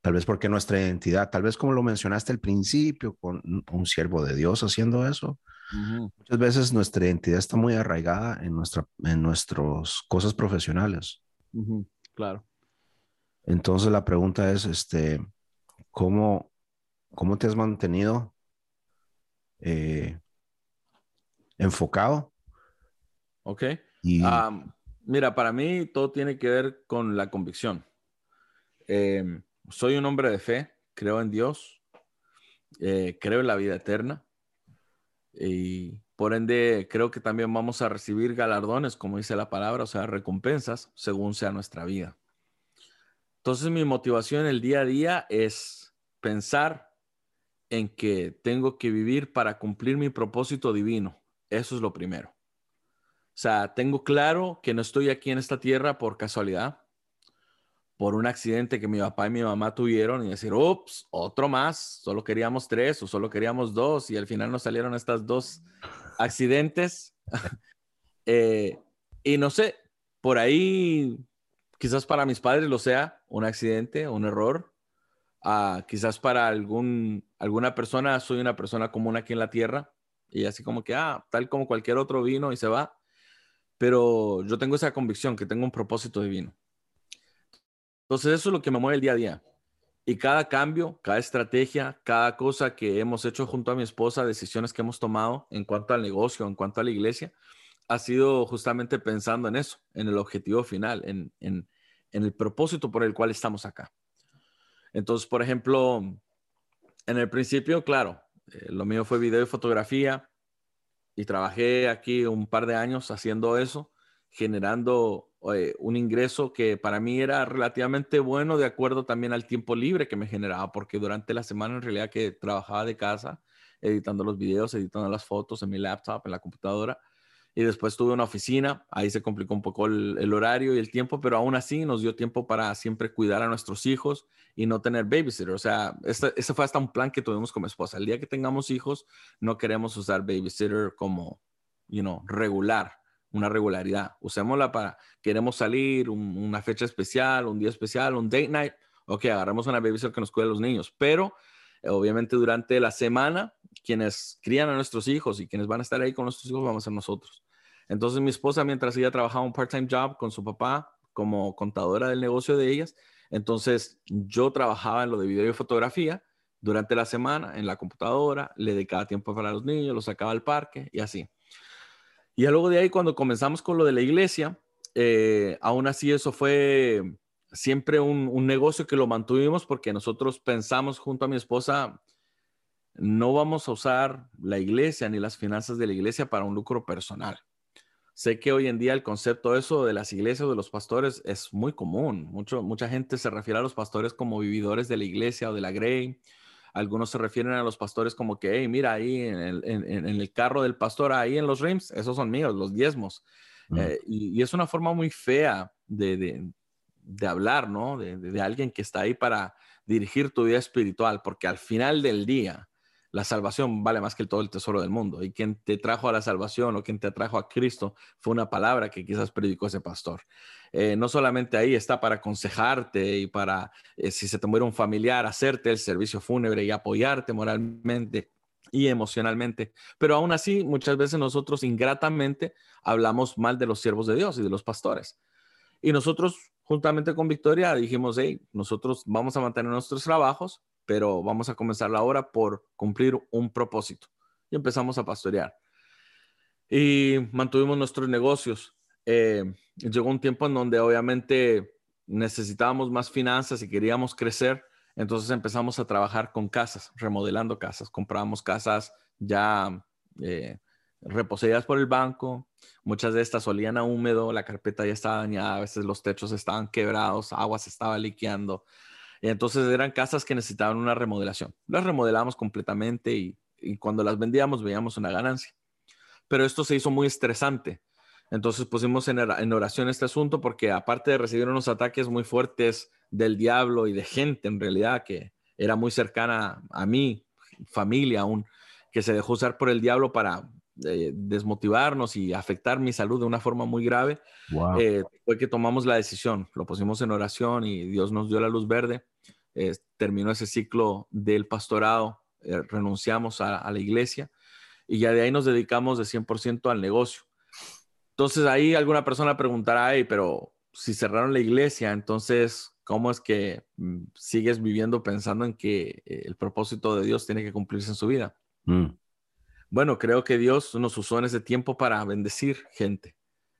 Tal vez porque nuestra identidad, tal vez como lo mencionaste al principio, con un siervo de Dios haciendo eso, Muchas veces nuestra identidad está muy arraigada en, nuestra, en nuestras cosas profesionales. Claro. Entonces la pregunta es, este, ¿cómo, cómo te has mantenido eh, enfocado? Ok. Mira, para mí todo tiene que ver con la convicción. Em, soy un hombre de fe, creo en Dios, eh, creo en la vida eterna. Y por ende, creo que también vamos a recibir galardones, como dice la palabra, o sea, recompensas según sea nuestra vida. Entonces, mi motivación el día a día es pensar en que tengo que vivir para cumplir mi propósito divino. Eso es lo primero. O sea, tengo claro que no estoy aquí en esta tierra por casualidad por un accidente que mi papá y mi mamá tuvieron y decir, ups, otro más, solo queríamos tres o solo queríamos dos y al final nos salieron estas dos accidentes. Eh, y no sé, por ahí quizás para mis padres lo sea un accidente, un error. Uh, quizás para algún, alguna persona soy una persona común aquí en la tierra y así como que, ah, tal como cualquier otro vino y se va. Pero yo tengo esa convicción que tengo un propósito divino. Entonces eso es lo que me mueve el día a día. Y cada cambio, cada estrategia, cada cosa que hemos hecho junto a mi esposa, decisiones que hemos tomado en cuanto al negocio, en cuanto a la iglesia, ha sido justamente pensando en eso, en el objetivo final, en, en, el propósito por el cual estamos acá. Entonces, por ejemplo, en el principio, claro, eh, lo mío fue video y fotografía y trabajé aquí un par de años haciendo eso, generando eh, un ingreso que para mí era relativamente bueno de acuerdo también al tiempo libre que me generaba, porque durante la semana en realidad que trabajaba de casa, editando los videos, editando las fotos en mi laptop, en la computadora, y después tuve una oficina, ahí se complicó un poco el, horario y el tiempo, pero aún así nos dio tiempo para siempre cuidar a nuestros hijos y no tener babysitter. O sea, ese, ese fue hasta un plan que tuvimos con mi esposa. El día que tengamos hijos, no queremos usar babysitter como, you know, regular una regularidad. Usémosla para, queremos salir, una fecha especial, un día especial, un date night. Ok, agarramos una babysitter que nos cuide a los niños, pero obviamente durante la semana, quienes crían a nuestros hijos y quienes van a estar ahí con nuestros hijos vamos a ser nosotros. Entonces mi esposa, mientras ella trabajaba un part-time job con su papá como contadora del negocio de ellas, entonces yo trabajaba en lo de video y fotografía durante la semana en la computadora, le dedicaba tiempo para los niños, los sacaba al parque y así. Y luego de ahí, cuando comenzamos con lo de la iglesia, eh, aún así eso fue siempre un, un, negocio que lo mantuvimos porque nosotros pensamos junto a mi esposa, no vamos a usar la iglesia ni las finanzas de la iglesia para un lucro personal. Sé que hoy en día el concepto eso de las iglesias, de los pastores, es muy común. Mucho, mucha gente se refiere a los pastores como vividores de la iglesia o de la Grey. Algunos se refieren a los pastores como que, hey, mira, ahí en el, en, el carro del pastor, ahí en los rims, esos son míos, los diezmos. Mm. Eh, y, es una forma muy fea de, de, de hablar, ¿no? De, de, alguien que está ahí para dirigir tu vida espiritual, porque al final del día, la salvación vale más que todo el tesoro del mundo. Y quien te trajo a la salvación o quien te trajo a Cristo fue una palabra que quizás predicó ese pastor. Eh, no solamente ahí está para aconsejarte y para, eh, si se te muere un familiar, hacerte el servicio fúnebre y apoyarte moralmente y emocionalmente. Pero aún así, muchas veces nosotros ingratamente hablamos mal de los siervos de Dios y de los pastores. Y nosotros, juntamente con Victoria, dijimos, hey, nosotros vamos a mantener nuestros trabajos, pero vamos a comenzar la obra por cumplir un propósito. Y empezamos a pastorear. Y mantuvimos nuestros negocios. Eh, llegó un tiempo en donde obviamente necesitábamos más finanzas y queríamos crecer. Entonces empezamos a trabajar con casas, remodelando casas. Comprábamos casas ya eh, reposeídas por el banco. Muchas de estas olían a húmedo, la carpeta ya estaba dañada, a veces los techos estaban quebrados, agua se estaba liqueando. Entonces eran casas que necesitaban una remodelación. Las remodelamos completamente y, cuando las vendíamos veíamos una ganancia. Pero esto se hizo muy estresante. Entonces pusimos en, oración este asunto porque aparte de recibir unos ataques muy fuertes del diablo y de gente en realidad que era muy cercana a mí, familia aún, que se dejó usar por el diablo para eh, desmotivarnos y afectar mi salud de una forma muy grave, eh, fue que tomamos la decisión, lo pusimos en oración y Dios nos dio la luz verde terminó ese ciclo del pastorado, eh, renunciamos a, la iglesia y ya de ahí nos dedicamos de 100% al negocio. Entonces ahí alguna persona preguntará, pero si cerraron la iglesia, entonces, ¿cómo es que mm, sigues viviendo pensando en que eh, el propósito de Dios tiene que cumplirse en su vida? Mm. Bueno, creo que Dios nos usó en ese tiempo para bendecir gente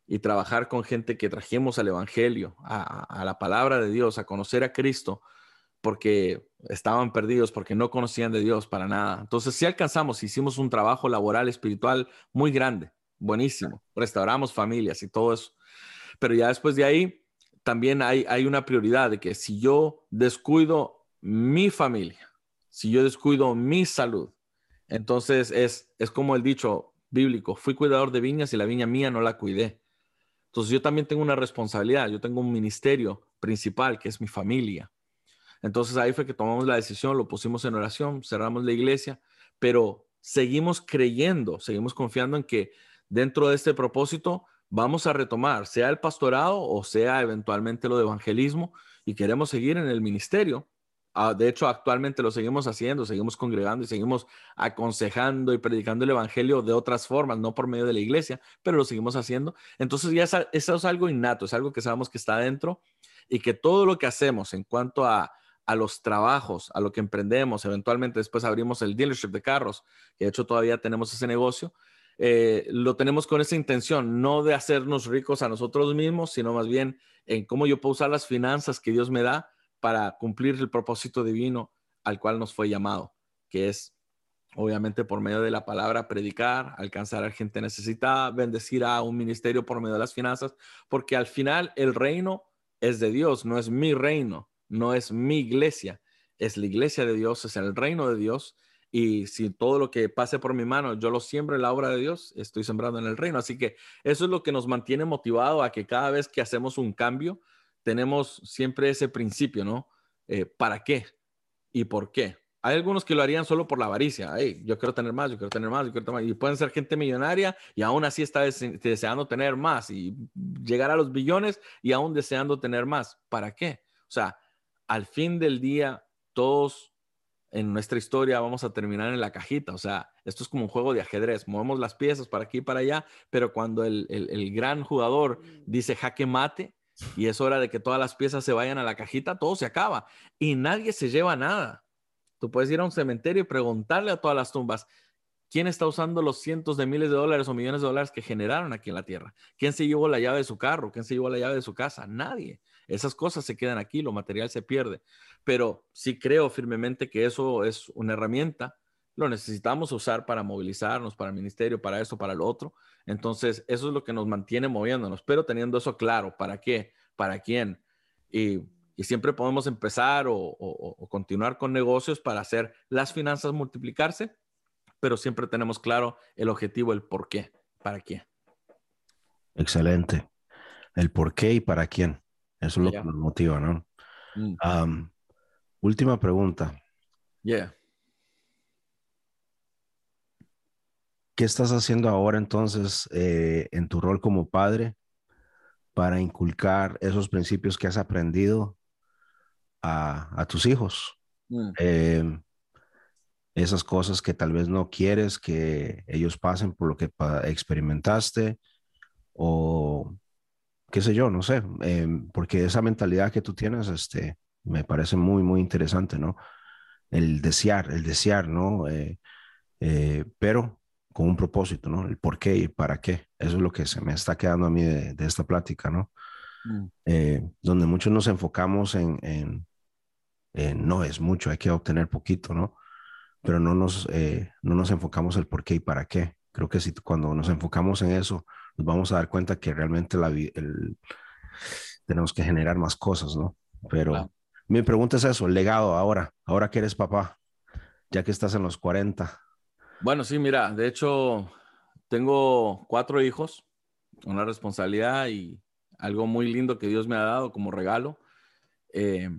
y trabajar con gente que trajimos al Evangelio, a la palabra de Dios, a conocer a Cristo, porque estaban perdidos, porque no conocían de Dios para nada. Entonces, si alcanzamos, hicimos un trabajo laboral, espiritual muy grande, buenísimo. Restauramos familias y todo eso. Pero ya después de ahí, también hay una prioridad de que si yo descuido mi familia, si yo descuido mi salud, entonces es, es como el dicho bíblico, fui cuidador de viñas y la viña mía no la cuidé. Entonces yo también tengo una responsabilidad, yo tengo un ministerio principal que es mi familia. Entonces ahí fue que tomamos la decisión, lo pusimos en oración, cerramos la iglesia, pero seguimos creyendo, seguimos confiando en que dentro de este propósito vamos a retomar, sea el pastorado o sea eventualmente lo de evangelismo, y queremos seguir en el ministerio. Ah, de hecho, actualmente lo seguimos haciendo, seguimos congregando y seguimos aconsejando y predicando el evangelio de otras formas, no por medio de la iglesia, pero lo seguimos haciendo. Entonces ya eso es algo innato, es algo que sabemos que está dentro y que todo lo que hacemos en cuanto a a los trabajos, a lo que emprendemos. Eventualmente después abrimos el dealership de carros, que de hecho todavía tenemos ese negocio. Eh, lo tenemos con esa intención, no de hacernos ricos a nosotros mismos, sino más bien en cómo yo puedo usar las finanzas que Dios me da para cumplir el propósito divino al cual nos fue llamado, que es obviamente por medio de la palabra predicar, alcanzar a gente necesitada, bendecir a un ministerio por medio de las finanzas, porque al final el reino es de Dios, no es mi reino no es mi iglesia, es la iglesia de Dios, es el reino de Dios. Y si todo lo que pase por mi mano yo lo siembro en la obra de Dios, estoy sembrando en el reino. Así que eso es lo que nos mantiene motivado a que cada vez que hacemos un cambio, tenemos siempre ese principio, ¿no? Eh, ¿Para qué? ¿Y por qué? Hay algunos que lo harían solo por la avaricia. yo quiero tener más, yo quiero tener más, yo quiero tener más. Y pueden ser gente millonaria y aún así está deseando tener más y llegar a los billones y aún deseando tener más. ¿Para qué? O sea, al fin del día, todos en nuestra historia vamos a terminar en la cajita. O sea, esto es como un juego de ajedrez. Movemos las piezas para aquí y para allá, pero cuando el, gran jugador dice jaque mate y es hora de que todas las piezas se vayan a la cajita, todo se acaba y nadie se lleva nada. Tú puedes ir a un cementerio y preguntarle a todas las tumbas, ¿quién está usando los cientos de miles de dólares o millones de dólares que generaron aquí en la Tierra? ¿Quién se llevó la llave de su carro? ¿Quién se llevó la llave de su casa? Nadie. Esas cosas se quedan aquí, lo material se pierde. Pero sí creo firmemente que eso es una herramienta, lo necesitamos usar para movilizarnos, para el ministerio, para eso, para lo otro. Entonces, eso es lo que nos mantiene moviéndonos, pero teniendo eso claro, ¿para qué? ¿Para quién? Y, siempre podemos empezar o continuar con negocios para hacer las finanzas multiplicarse, pero siempre tenemos claro el objetivo, el por qué, para quién. Excelente. El por qué y para quién. Eso es lo que nos motiva, ¿no? Mm. última pregunta. Yeah. ¿Qué estás haciendo ahora entonces eh, en tu rol como padre para inculcar esos principios que has aprendido a, tus hijos? Mm. Em, esas cosas que tal vez no quieres que ellos pasen por lo que experimentaste o qué sé yo, no sé, em, porque esa mentalidad que tú tienes, este, me parece muy, muy interesante, ¿no? El desear, el desear, ¿no? Eh, eh, pero con un propósito, ¿no? El por qué y para qué. Eso es lo que se me está quedando a mí de, esta plática, ¿no? Mm. Eh, donde muchos nos enfocamos en, en, no es mucho, hay que obtener poquito, ¿no? Pero no nos, no nos enfocamos el por qué y para qué. Creo que si cuando nos enfocamos en eso, nos vamos a dar cuenta que realmente la, el, tenemos que generar más cosas, ¿no? Pero mi pregunta es eso, el legado ahora, ahora que eres papá, ya que estás en los 40. Bueno, sí, mira, de hecho, tengo cuatro hijos, una responsabilidad y algo muy lindo que Dios me ha dado como regalo. Eh,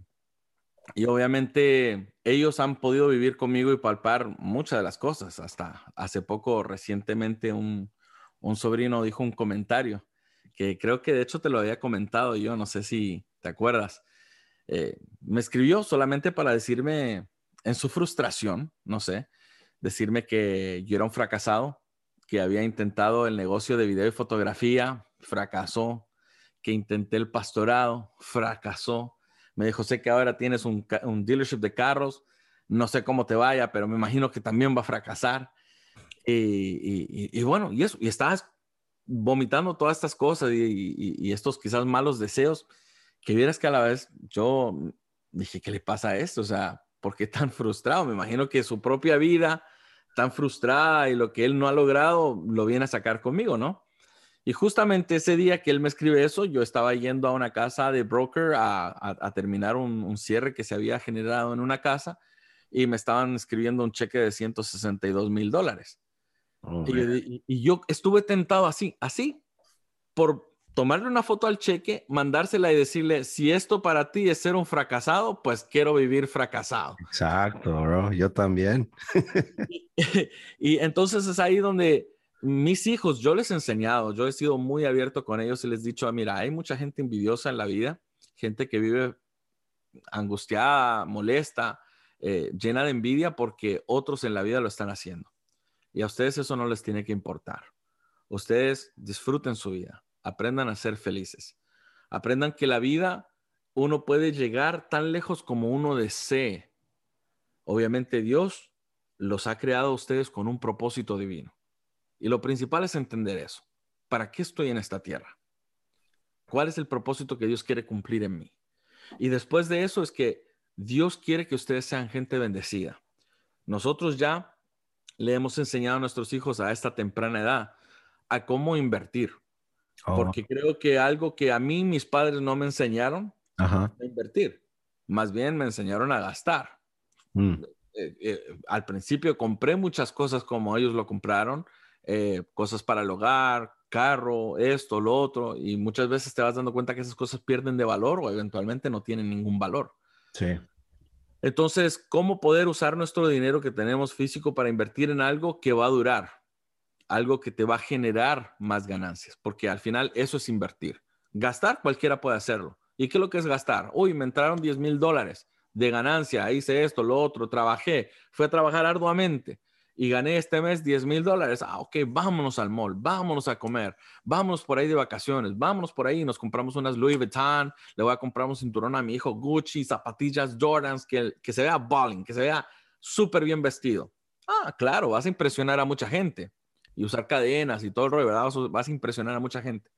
y obviamente ellos han podido vivir conmigo y palpar muchas de las cosas. Hasta hace poco, recientemente, un, un sobrino dijo un comentario que creo que de hecho te lo había comentado yo, no sé si te acuerdas. Eh, me escribió solamente para decirme en su frustración, no sé, decirme que yo era un fracasado, que había intentado el negocio de video y fotografía, fracasó, que intenté el pastorado, fracasó. Me dijo, sé que ahora tienes un, dealership de carros, no sé cómo te vaya, pero me imagino que también va a fracasar. Y, bueno, y eso, y estabas vomitando todas estas cosas y, estos quizás malos deseos, que vieras que a la vez yo dije, ¿qué le pasa a esto? O sea, ¿por qué tan frustrado? Me imagino que su propia vida tan frustrada y lo que él no ha logrado lo viene a sacar conmigo, ¿no? Y justamente ese día que él me escribe eso, yo estaba yendo a una casa de broker a, terminar un, un, cierre que se había generado en una casa y me estaban escribiendo un cheque de 162 mil dólares. Oh, y, yo estuve tentado así, así, por tomarle una foto al cheque, mandársela y decirle, si esto para ti es ser un fracasado, pues quiero vivir fracasado. Exacto, bro, yo también. y, entonces es ahí donde mis hijos, yo les he enseñado, yo he sido muy abierto con ellos y les he dicho, ah, mira, hay mucha gente envidiosa en la vida, gente que vive angustiada, molesta, eh, llena de envidia porque otros en la vida lo están haciendo. Y a ustedes eso no les tiene que importar. Ustedes disfruten su vida, aprendan a ser felices. Aprendan que la vida uno puede llegar tan lejos como uno desee. Obviamente Dios los ha creado a ustedes con un propósito divino. Y lo principal es entender eso. ¿Para qué estoy en esta tierra? ¿Cuál es el propósito que Dios quiere cumplir en mí? Y después de eso es que Dios quiere que ustedes sean gente bendecida. Nosotros ya le hemos enseñado a nuestros hijos a esta temprana edad a cómo invertir. Oh. Porque creo que algo que a mí mis padres no me enseñaron a invertir, más bien me enseñaron a gastar. Mm. Eh, eh, al principio compré muchas cosas como ellos lo compraron, eh, cosas para el hogar, carro, esto, lo otro, y muchas veces te vas dando cuenta que esas cosas pierden de valor o eventualmente no tienen ningún valor. Sí. Entonces, ¿cómo poder usar nuestro dinero que tenemos físico para invertir en algo que va a durar? Algo que te va a generar más ganancias, porque al final eso es invertir. Gastar, cualquiera puede hacerlo. ¿Y qué es lo que es gastar? Uy, me entraron 10 mil dólares de ganancia, hice esto, lo otro, trabajé, fui a trabajar arduamente y gané este mes 10 mil dólares. Ah, ok, vámonos al mall, vámonos a comer, vámonos por ahí de vacaciones, vámonos por ahí, nos compramos unas Louis Vuitton, le voy a comprar un cinturón a mi hijo Gucci, zapatillas Jordans, que, que se vea balling, que se vea súper bien vestido. Ah, claro, vas a impresionar a mucha gente y usar cadenas y todo el rollo, ¿verdad? Vas a impresionar a mucha gente.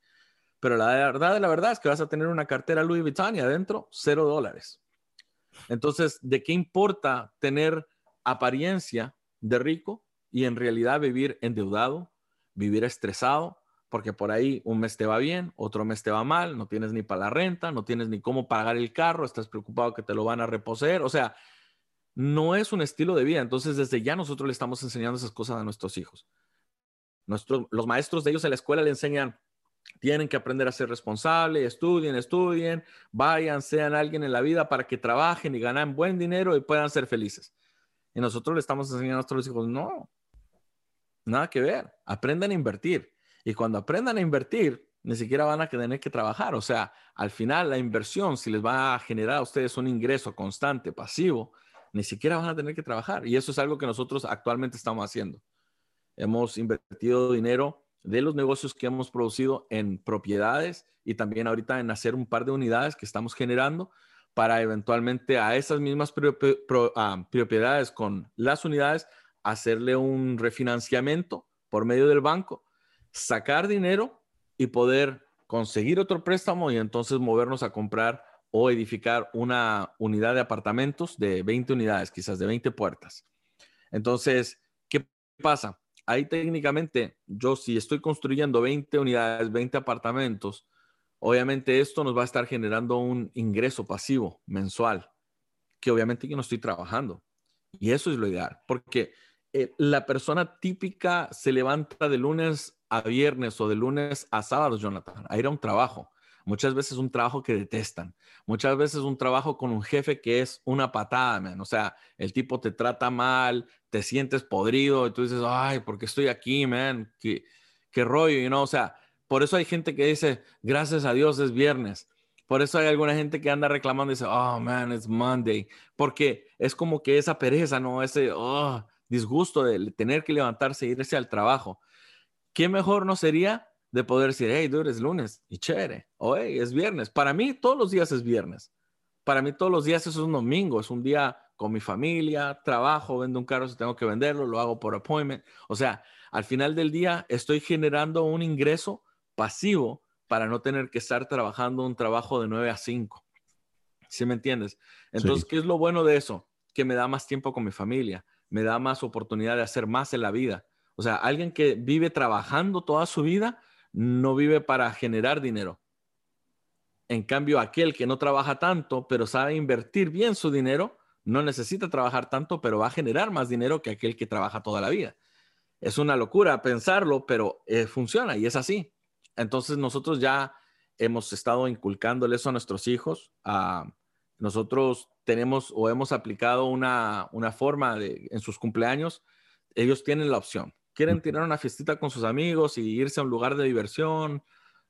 Pero la verdad, la verdad es que vas a tener una cartera Louis Vuitton y adentro cero dólares. Entonces, ¿de qué importa tener apariencia de rico y en realidad vivir endeudado, vivir estresado, porque por ahí un mes te va bien, otro mes te va mal, no tienes ni para la renta, no tienes ni cómo pagar el carro, estás preocupado que te lo van a reposeer, o sea, no es un estilo de vida. Entonces, desde ya nosotros le estamos enseñando esas cosas a nuestros hijos. Los maestros de ellos en la escuela le enseñan, tienen que aprender a ser responsable, estudien, estudien, vayan, sean alguien en la vida para que trabajen y ganen buen dinero y puedan ser felices. Y nosotros le estamos enseñando a nuestros hijos, no, nada que ver, aprendan a invertir. Y cuando aprendan a invertir, ni siquiera van a tener que trabajar. O sea, al final la inversión, si les va a generar a ustedes un ingreso constante, pasivo, ni siquiera van a tener que trabajar. Y eso es algo que nosotros actualmente estamos haciendo. Hemos invertido dinero de los negocios que hemos producido en propiedades y también ahorita en hacer un par de unidades que estamos generando para eventualmente a esas mismas ah, propiedades con las unidades hacerle un refinanciamiento por medio del banco, sacar dinero y poder conseguir otro préstamo y entonces movernos a comprar o edificar una unidad de apartamentos de 20 unidades, quizás de 20 puertas. Entonces, ¿qué pasa? Ahí técnicamente, yo si estoy construyendo 20 unidades, 20 apartamentos, obviamente esto nos va a estar generando un ingreso pasivo mensual, que obviamente yo no estoy trabajando. Y eso es lo ideal, porque eh, la persona típica se levanta de lunes a viernes o de lunes a sábado, Jonathan, a ir a un trabajo. Muchas veces un trabajo que detestan. Muchas veces un trabajo con un jefe que es una patada, man. O sea, el tipo te trata mal, te sientes podrido y tú dices, ay, ¿por qué estoy aquí, man? ¿Qué, qué rollo? You know? O sea, por eso hay gente que dice, gracias a Dios es viernes. Por eso hay alguna gente que anda reclamando y dice, oh, man, it's Monday. Porque es como que esa pereza, ¿no? Ese oh, disgusto de tener que levantarse e irse al trabajo. ¿Qué mejor no sería de poder decir, hey, dude, es lunes y chévere, o hey, es viernes. Para mí todos los días es viernes. Para mí todos los días es un domingo, es un día con mi familia, trabajo, vendo un carro si tengo que venderlo, lo hago por appointment. O sea, al final del día estoy generando un ingreso pasivo para no tener que estar trabajando un trabajo de 9 a 5. ¿Sí me entiendes? Entonces, ¿qué es lo bueno de eso? Que me da más tiempo con mi familia, me da más oportunidad de hacer más en la vida. O sea, alguien que vive trabajando toda su vida, no vive para generar dinero. En cambio, aquel que no trabaja tanto, pero sabe invertir bien su dinero, no necesita trabajar tanto, pero va a generar más dinero que aquel que trabaja toda la vida. Es una locura pensarlo, pero eh, funciona y es así. Entonces nosotros ya hemos estado inculcándole eso a nuestros hijos. nosotros tenemos o hemos aplicado una, una forma de, en sus cumpleaños, ellos tienen la opción quieren tirar una fiestita con sus amigos y irse a un lugar de diversión,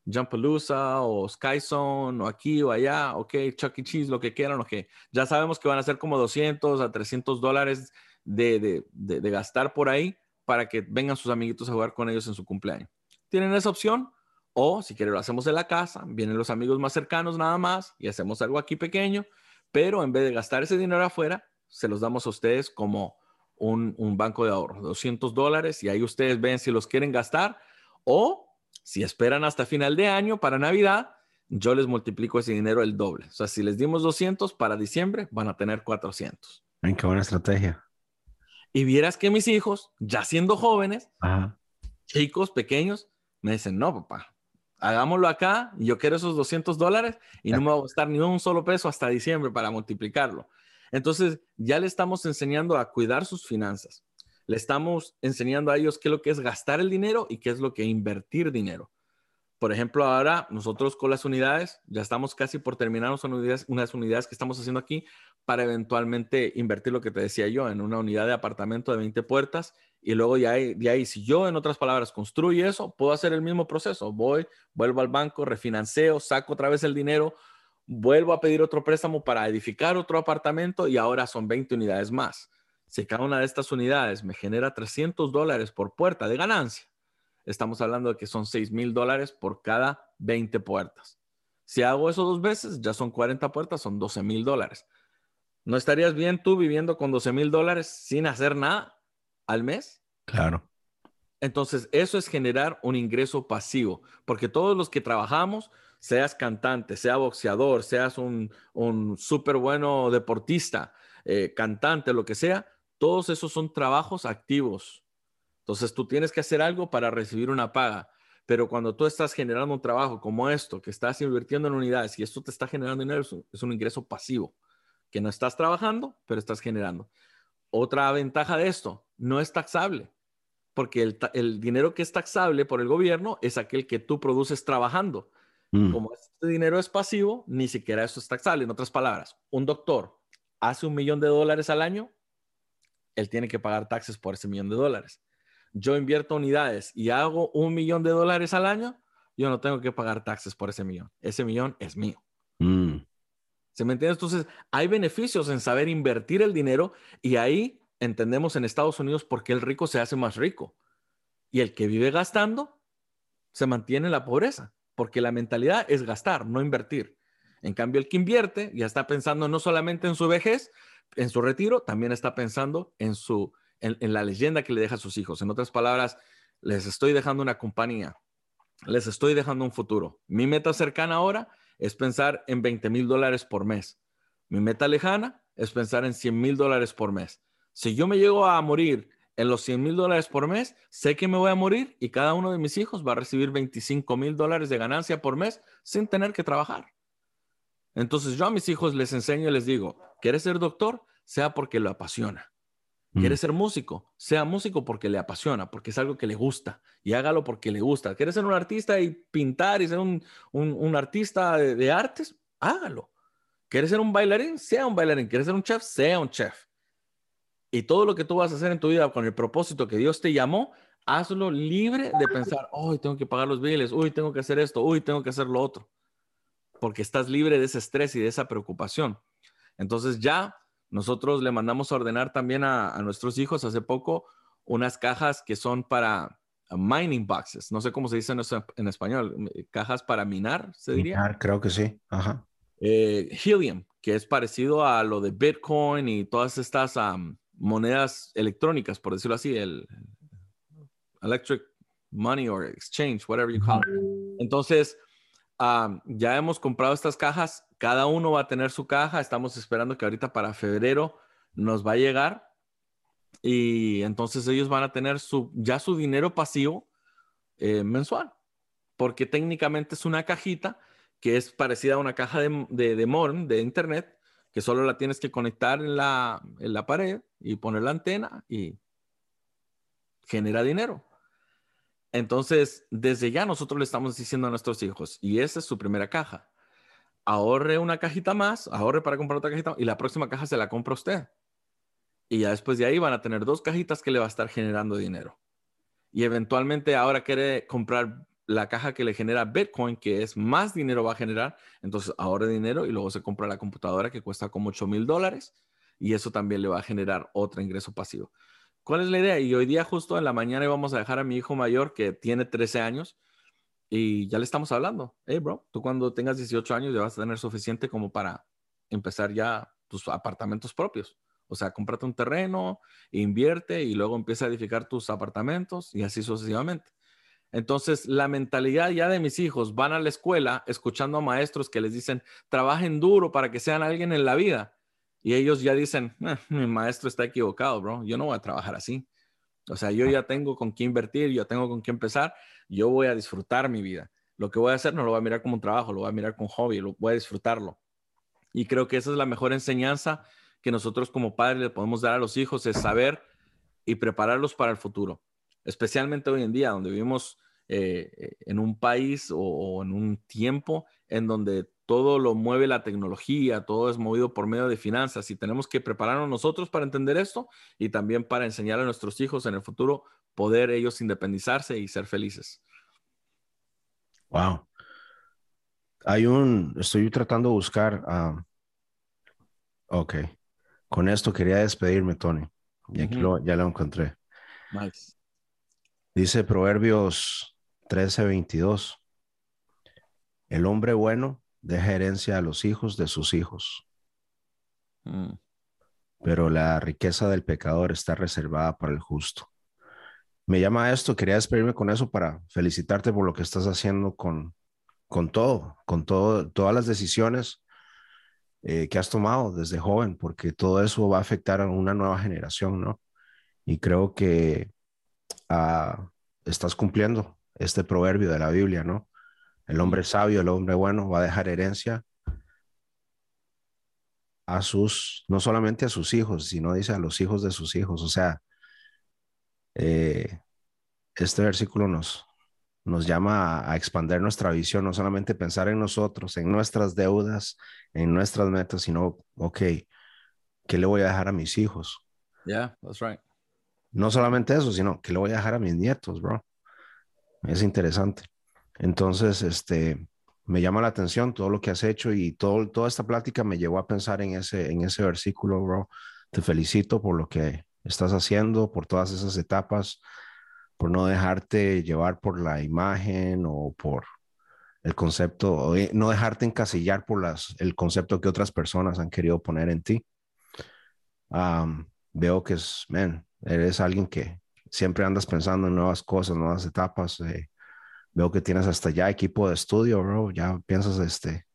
Jumpalooza o Sky Zone o aquí o allá, ok, Chuck E. Cheese, lo que quieran, ok. Ya sabemos que van a ser como 200 a 300 dólares de, de, gastar por ahí para que vengan sus amiguitos a jugar con ellos en su cumpleaños. Tienen esa opción o si quieren lo hacemos en la casa, vienen los amigos más cercanos nada más y hacemos algo aquí pequeño, pero en vez de gastar ese dinero afuera, se los damos a ustedes como un, banco de ahorro, 200 dólares, y ahí ustedes ven si los quieren gastar o si esperan hasta final de año para Navidad, yo les multiplico ese dinero el doble. O sea, si les dimos 200 para diciembre, van a tener 400. Ay, qué buena estrategia. Y vieras que mis hijos, ya siendo jóvenes, chicos, pequeños, me dicen, no, papá, hagámoslo acá, yo quiero esos 200 dólares y no me va a costar ni un solo peso hasta diciembre para multiplicarlo. Entonces, ya le estamos enseñando a cuidar sus finanzas. Le estamos enseñando a ellos qué es lo que es gastar el dinero y qué es lo que es invertir dinero. Por ejemplo, ahora nosotros con las unidades, ya estamos casi por terminar unas unidades, que estamos haciendo aquí para eventualmente invertir lo que te decía yo en una unidad de apartamento de 20 puertas y luego ya de ahí, si yo en otras palabras construyo eso, puedo hacer el mismo proceso. Voy, vuelvo al banco, refinanceo, saco otra vez el dinero, vuelvo a pedir otro préstamo para edificar otro apartamento y ahora son 20 unidades más. Si cada una de estas unidades me genera 300 dólares por puerta de ganancia, estamos hablando de que son 6 mil dólares por cada 20 puertas. Si hago eso dos veces, ya son 40 puertas, son 12 mil dólares. ¿No estarías bien tú viviendo con 12 mil dólares sin hacer nada al mes? Claro. Entonces, eso es generar un ingreso pasivo, porque todos los que trabajamos, seas cantante, sea boxeador, seas un, un súper bueno deportista, eh, cantante, lo que sea, todos esos son trabajos activos. Entonces, tú tienes que hacer algo para recibir una paga. Pero cuando tú estás generando un trabajo como esto, que estás invirtiendo en unidades y esto te está generando dinero, es un ingreso pasivo, que no estás trabajando, pero estás generando. Otra ventaja de esto, no es taxable, porque el, dinero que es taxable por el gobierno es aquel que tú produces trabajando. Mm. Como este dinero es pasivo, ni siquiera eso es taxable. En otras palabras, un doctor hace un millón de dólares al año, él tiene que pagar taxes por ese millón de dólares yo invierto unidades y hago un millón de dólares al año, yo no tengo que pagar taxes por ese millón. Ese millón es mío. Mm. ¿Se me entiende? Entonces, hay beneficios en saber invertir el dinero y ahí entendemos en Estados Unidos por qué el rico se hace más rico. Y el que vive gastando se mantiene en la pobreza, porque la mentalidad es gastar, no invertir. En cambio, el que invierte ya está pensando no solamente en su vejez, en su retiro, también está pensando en su en, la leyenda que le deja a sus hijos. En otras palabras, les estoy dejando una compañía, les estoy dejando un futuro. Mi meta cercana ahora es pensar en 20 mil dólares por mes. Mi meta lejana es pensar en 100 mil dólares por mes. Si yo me llego a morir en los 100 mil dólares por mes, sé que me voy a morir y cada uno de mis hijos va a recibir 25 mil dólares de ganancia por mes sin tener que trabajar. Entonces yo a mis hijos les enseño y les digo, ¿quieres ser doctor? Sea porque lo apasiona. ¿Quiere mm. ser músico? Sea músico porque le apasiona, porque es algo que le gusta y hágalo porque le gusta. ¿Quiere ser un artista y pintar y ser un, un, artista de, artes? Hágalo. ¿Quieres ser un bailarín? Sea un bailarín. ¿Quieres ser un chef? Sea un chef. Y todo lo que tú vas a hacer en tu vida con el propósito que Dios te llamó, hazlo libre de pensar, hoy tengo que pagar los biles, uy, tengo que hacer esto, uy, tengo que hacer lo otro. Porque estás libre de ese estrés y de esa preocupación. Entonces ya nosotros le mandamos a ordenar también a, nuestros hijos hace poco unas cajas que son para mining boxes. No sé cómo se dice en, español. Cajas para minar, se diría. Minar, creo que sí. Ajá. Eh, helium, que es parecido a lo de Bitcoin y todas estas monedas electrónicas, por decirlo así, el electric money or exchange, whatever you call it. Entonces, ya hemos comprado estas cajas, cada uno va a tener su caja, estamos esperando que ahorita para febrero nos va a llegar y entonces ellos van a tener su, ya su dinero pasivo eh, mensual, porque técnicamente es una cajita que es parecida a una caja de, de, de de internet, que solo la tienes que conectar en la, en la pared y poner la antena y genera dinero. Entonces, desde ya nosotros le estamos diciendo a nuestros hijos, y esa es su primera caja, ahorre una cajita más, ahorre para comprar otra cajita y la próxima caja se la compra usted. Y ya después de ahí van a tener dos cajitas que le va a estar generando dinero. Y eventualmente ahora quiere comprar la caja que le genera Bitcoin, que es más dinero va a generar, entonces ahorre dinero y luego se compra la computadora que cuesta como 8 mil dólares y eso también le va a generar otro ingreso pasivo. ¿Cuál es la idea? Y hoy día justo en la mañana íbamos a dejar a mi hijo mayor que tiene 13 años y ya le estamos hablando. Hey, bro, tú cuando tengas 18 años ya vas a tener suficiente como para empezar ya tus apartamentos propios. O sea, cómprate un terreno, invierte y luego empieza a edificar tus apartamentos y así sucesivamente. Entonces, la mentalidad ya de mis hijos van a la escuela escuchando a maestros que les dicen, trabajen duro para que sean alguien en la vida y ellos ya dicen, eh, mi maestro está equivocado, bro, yo no voy a trabajar así. O sea, yo ya tengo con qué invertir, yo tengo con qué empezar, yo voy a disfrutar mi vida. Lo que voy a hacer no lo voy a mirar como un trabajo, lo voy a mirar como hobby, lo voy a disfrutarlo. Y creo que esa es la mejor enseñanza que nosotros como padres le podemos dar a los hijos, es saber y prepararlos para el futuro. Especialmente hoy en día, donde vivimos eh, en un país o en un tiempo en donde todo lo mueve la tecnología, todo es movido por medio de finanzas y tenemos que prepararnos nosotros para entender esto y también para enseñar a nuestros hijos en el futuro poder ellos independizarse y ser felices. Wow. Hay un, estoy tratando de buscar. Uh, ok. Con esto quería despedirme, Tony. Y aquí ya lo encontré. Nice. Dice Proverbios 13:22. El hombre bueno deja herencia a los hijos de sus hijos. Mm. Pero la riqueza del pecador está reservada para el justo. me llama esto, quería despedirme con eso para felicitarte por lo que estás haciendo con, con todo, con todo, todas las decisiones eh, que has tomado desde joven, porque todo eso va a afectar a una nueva generación, ¿no? Y creo que ah, estás cumpliendo este proverbio de la Biblia, ¿no? El hombre sabio, el hombre bueno va a dejar herencia a sus, no solamente a sus hijos, sino dice a los hijos de sus hijos. O sea, eh, este versículo nos, nos llama a, a, expandir nuestra visión, no solamente pensar en nosotros, en nuestras deudas, en nuestras metas, sino, ok, ¿qué le voy a dejar a mis hijos? Yeah, that's right. No solamente eso, sino que le voy a dejar a mis nietos, bro. Es interesante. Entonces, este, me llama la atención todo lo que has hecho y todo, toda esta plática me llevó a pensar en ese, en ese versículo, bro. Te felicito por lo que estás haciendo, por todas esas etapas, por no dejarte llevar por la imagen o por el concepto, no dejarte encasillar por las, el concepto que otras personas han querido poner en ti. veo que es, man, eres alguien que siempre andas pensando en nuevas cosas, nuevas etapas. Eh, Veo que tienes hasta ya equipo de estudio, bro. Ya piensas este,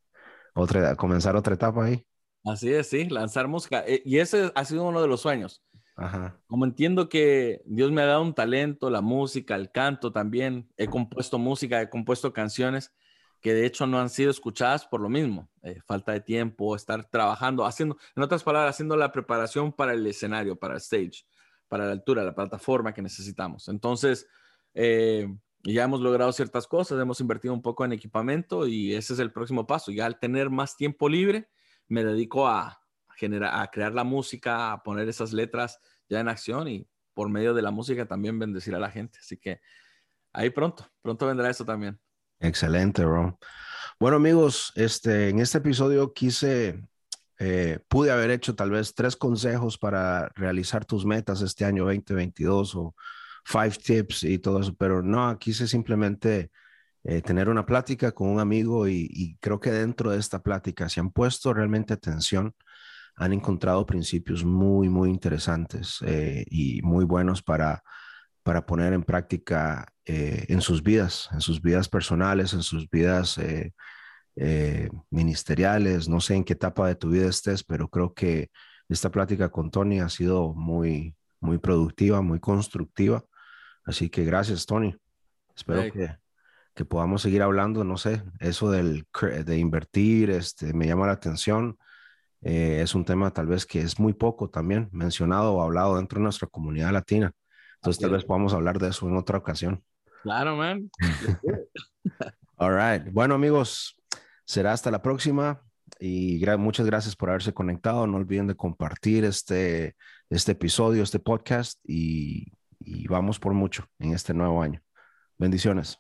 otra, comenzar otra etapa ahí. Así es, sí, lanzar música. Eh, y ese ha sido uno de los sueños. Ajá. Como entiendo que Dios me ha dado un talento, la música, el canto también. He compuesto música, he compuesto canciones que de hecho no han sido escuchadas por lo mismo. Eh, falta de tiempo, estar trabajando, haciendo, en otras palabras, haciendo la preparación para el escenario, para el stage, para la altura, la plataforma que necesitamos. Entonces, eh, ya hemos logrado ciertas cosas, hemos invertido un poco en equipamiento y ese es el próximo paso. Ya al tener más tiempo libre, me dedico a, generar, a crear la música, a poner esas letras ya en acción y por medio de la música también bendecir a la gente. Así que ahí pronto, pronto vendrá eso también. Excelente, bro. Bueno, amigos, este, en este episodio quise, eh, pude haber hecho tal vez tres consejos para realizar tus metas este año 2022 o five tips y todo eso, pero no, quise simplemente eh, tener una plática con un amigo y, creo que dentro de esta plática se han puesto realmente atención, han encontrado principios muy, muy interesantes eh, y muy buenos para, para poner en práctica eh, en sus vidas, en sus vidas personales, en sus vidas ministeriales, no sé en qué etapa de tu vida estés, pero creo que esta plática con Tony ha sido muy, muy productiva, muy constructiva Así que gracias, Tony. Espero que, que, podamos seguir hablando, no sé, eso del, de invertir, este, me llama la atención. Eh, es un tema tal vez que es muy poco también mencionado o hablado dentro de nuestra comunidad latina. Entonces tal vez podamos hablar de eso en otra ocasión. Claro, man. All right. Bueno, amigos, será hasta la próxima y muchas gracias por haberse conectado. No olviden de compartir este, este episodio, este podcast y y vamos por mucho en este nuevo año. Bendiciones.